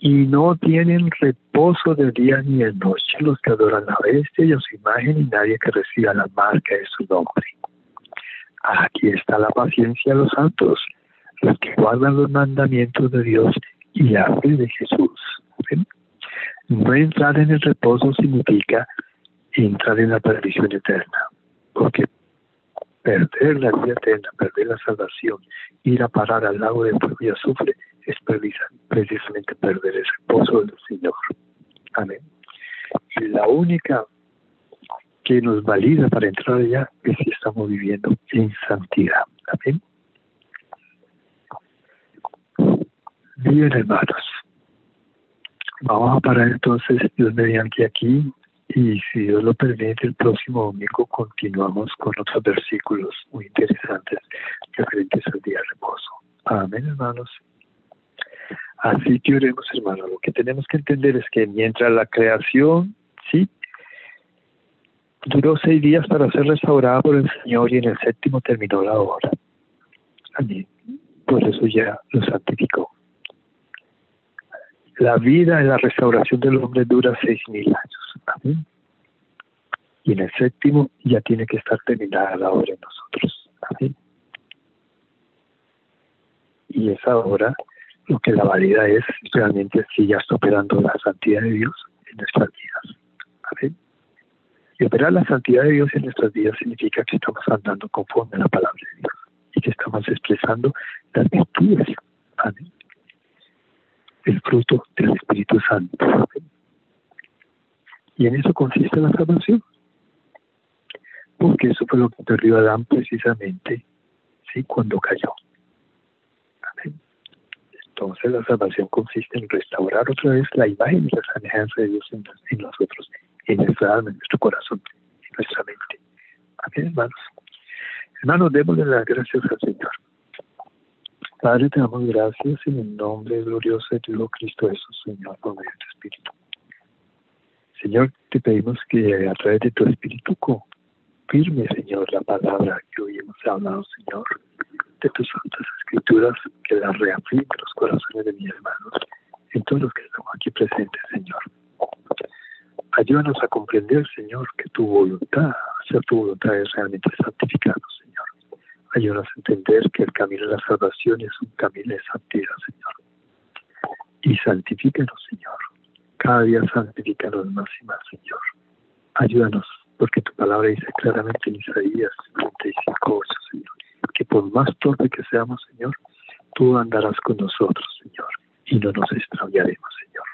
Y no tienen reposo de día ni de noche los que adoran la bestia y a su imagen y nadie que reciba la marca de su nombre. Aquí está la paciencia de los santos, los que guardan los mandamientos de Dios y la fe de Jesús. No entrar en el reposo significa entrar en la perdición eterna, porque perder la vida eterna, perder la salvación, ir a parar al lago de fuego y azufre, es precisamente perder el reposo del Señor. Amén. La única que nos valida para entrar allá es si estamos viviendo en santidad. Amén. Bien, hermanos. Vamos a parar entonces, Dios mediante aquí, y si Dios lo permite, el próximo domingo continuamos con otros versículos muy interesantes referentes al día de reposo. Amén, hermanos. Así que oremos, hermanos. Lo que tenemos que entender es que mientras la creación, sí, duró seis días para ser restaurada por el Señor y en el séptimo terminó la obra. Amén. Por eso ya lo santificó. La vida en la restauración del hombre dura seis mil años. Amén. Y en el séptimo ya tiene que estar terminada la obra en nosotros. Amén. Y esa obra lo que la valida es realmente si ya está operando la santidad de Dios en nuestras vidas. Amén. Y operar la santidad de Dios en nuestras vidas significa que estamos andando conforme a la palabra de Dios y que estamos expresando las virtudes. Amén el fruto del Espíritu Santo. Y en eso consiste la salvación. Porque eso fue lo que perdió Adán precisamente ¿sí? cuando cayó. Entonces la salvación consiste en restaurar otra vez la imagen y la semejanza de Dios en, nosotros, en nuestra alma, en nuestro corazón, en nuestra mente. Amén, hermanos. Hermanos, démosle las gracias al Señor. Padre, te damos gracias en el nombre glorioso de tu Hijo Cristo Jesús, Señor, por medio de tu Espíritu. Señor, te pedimos que a través de tu Espíritu confirme, Señor, la palabra que hoy hemos hablado, Señor, de tus santas escrituras, que las reafirme los corazones de mis hermanos, en todos los que estamos aquí presentes, Señor. Ayúdanos a comprender, Señor, que tu voluntad, hacer tu voluntad es realmente santificarnos, a entender que el camino de la salvación es un camino de santidad, Señor. Y santifícanos, Señor. Cada día santifícanos más y más, Señor. Ayúdanos, porque tu palabra dice claramente en Isaías 35, Señor, que por más torpe que seamos, Señor, tú andarás con nosotros, Señor, y no nos extraviaremos, Señor.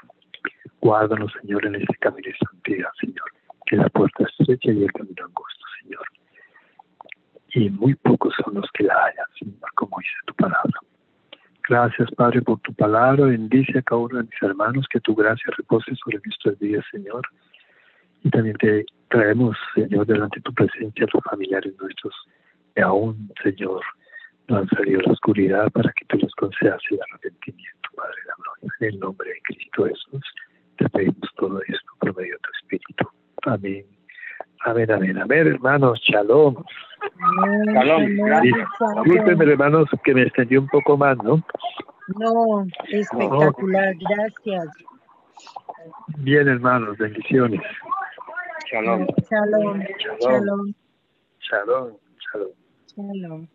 Guárdanos, Señor, en este camino de santidad, Señor, que la puerta estrecha y el camino angosto, Señor y muy pocos son los que la hayan, Señor, como dice tu palabra. Gracias, Padre, por tu palabra. Bendice a cada uno de mis hermanos, que tu gracia repose sobre nuestros días, Señor. Y también te traemos, Señor, delante de tu presencia a los familiares nuestros, que aún, Señor, no han salido de la oscuridad para que tú les concedas el arrepentimiento, Padre de la gloria. En el nombre de Cristo Jesús, te pedimos todo esto por medio de tu Espíritu. Amén. Amén, amén, amén, hermanos. Shalom. Shalom. Disculpenme, hermanos, que me extendí un poco más, ¿no? No, espectacular. Gracias. Bien, hermanos. Bendiciones. Shalom. Shalom. Shalom. Shalom. Shalom. Shalom.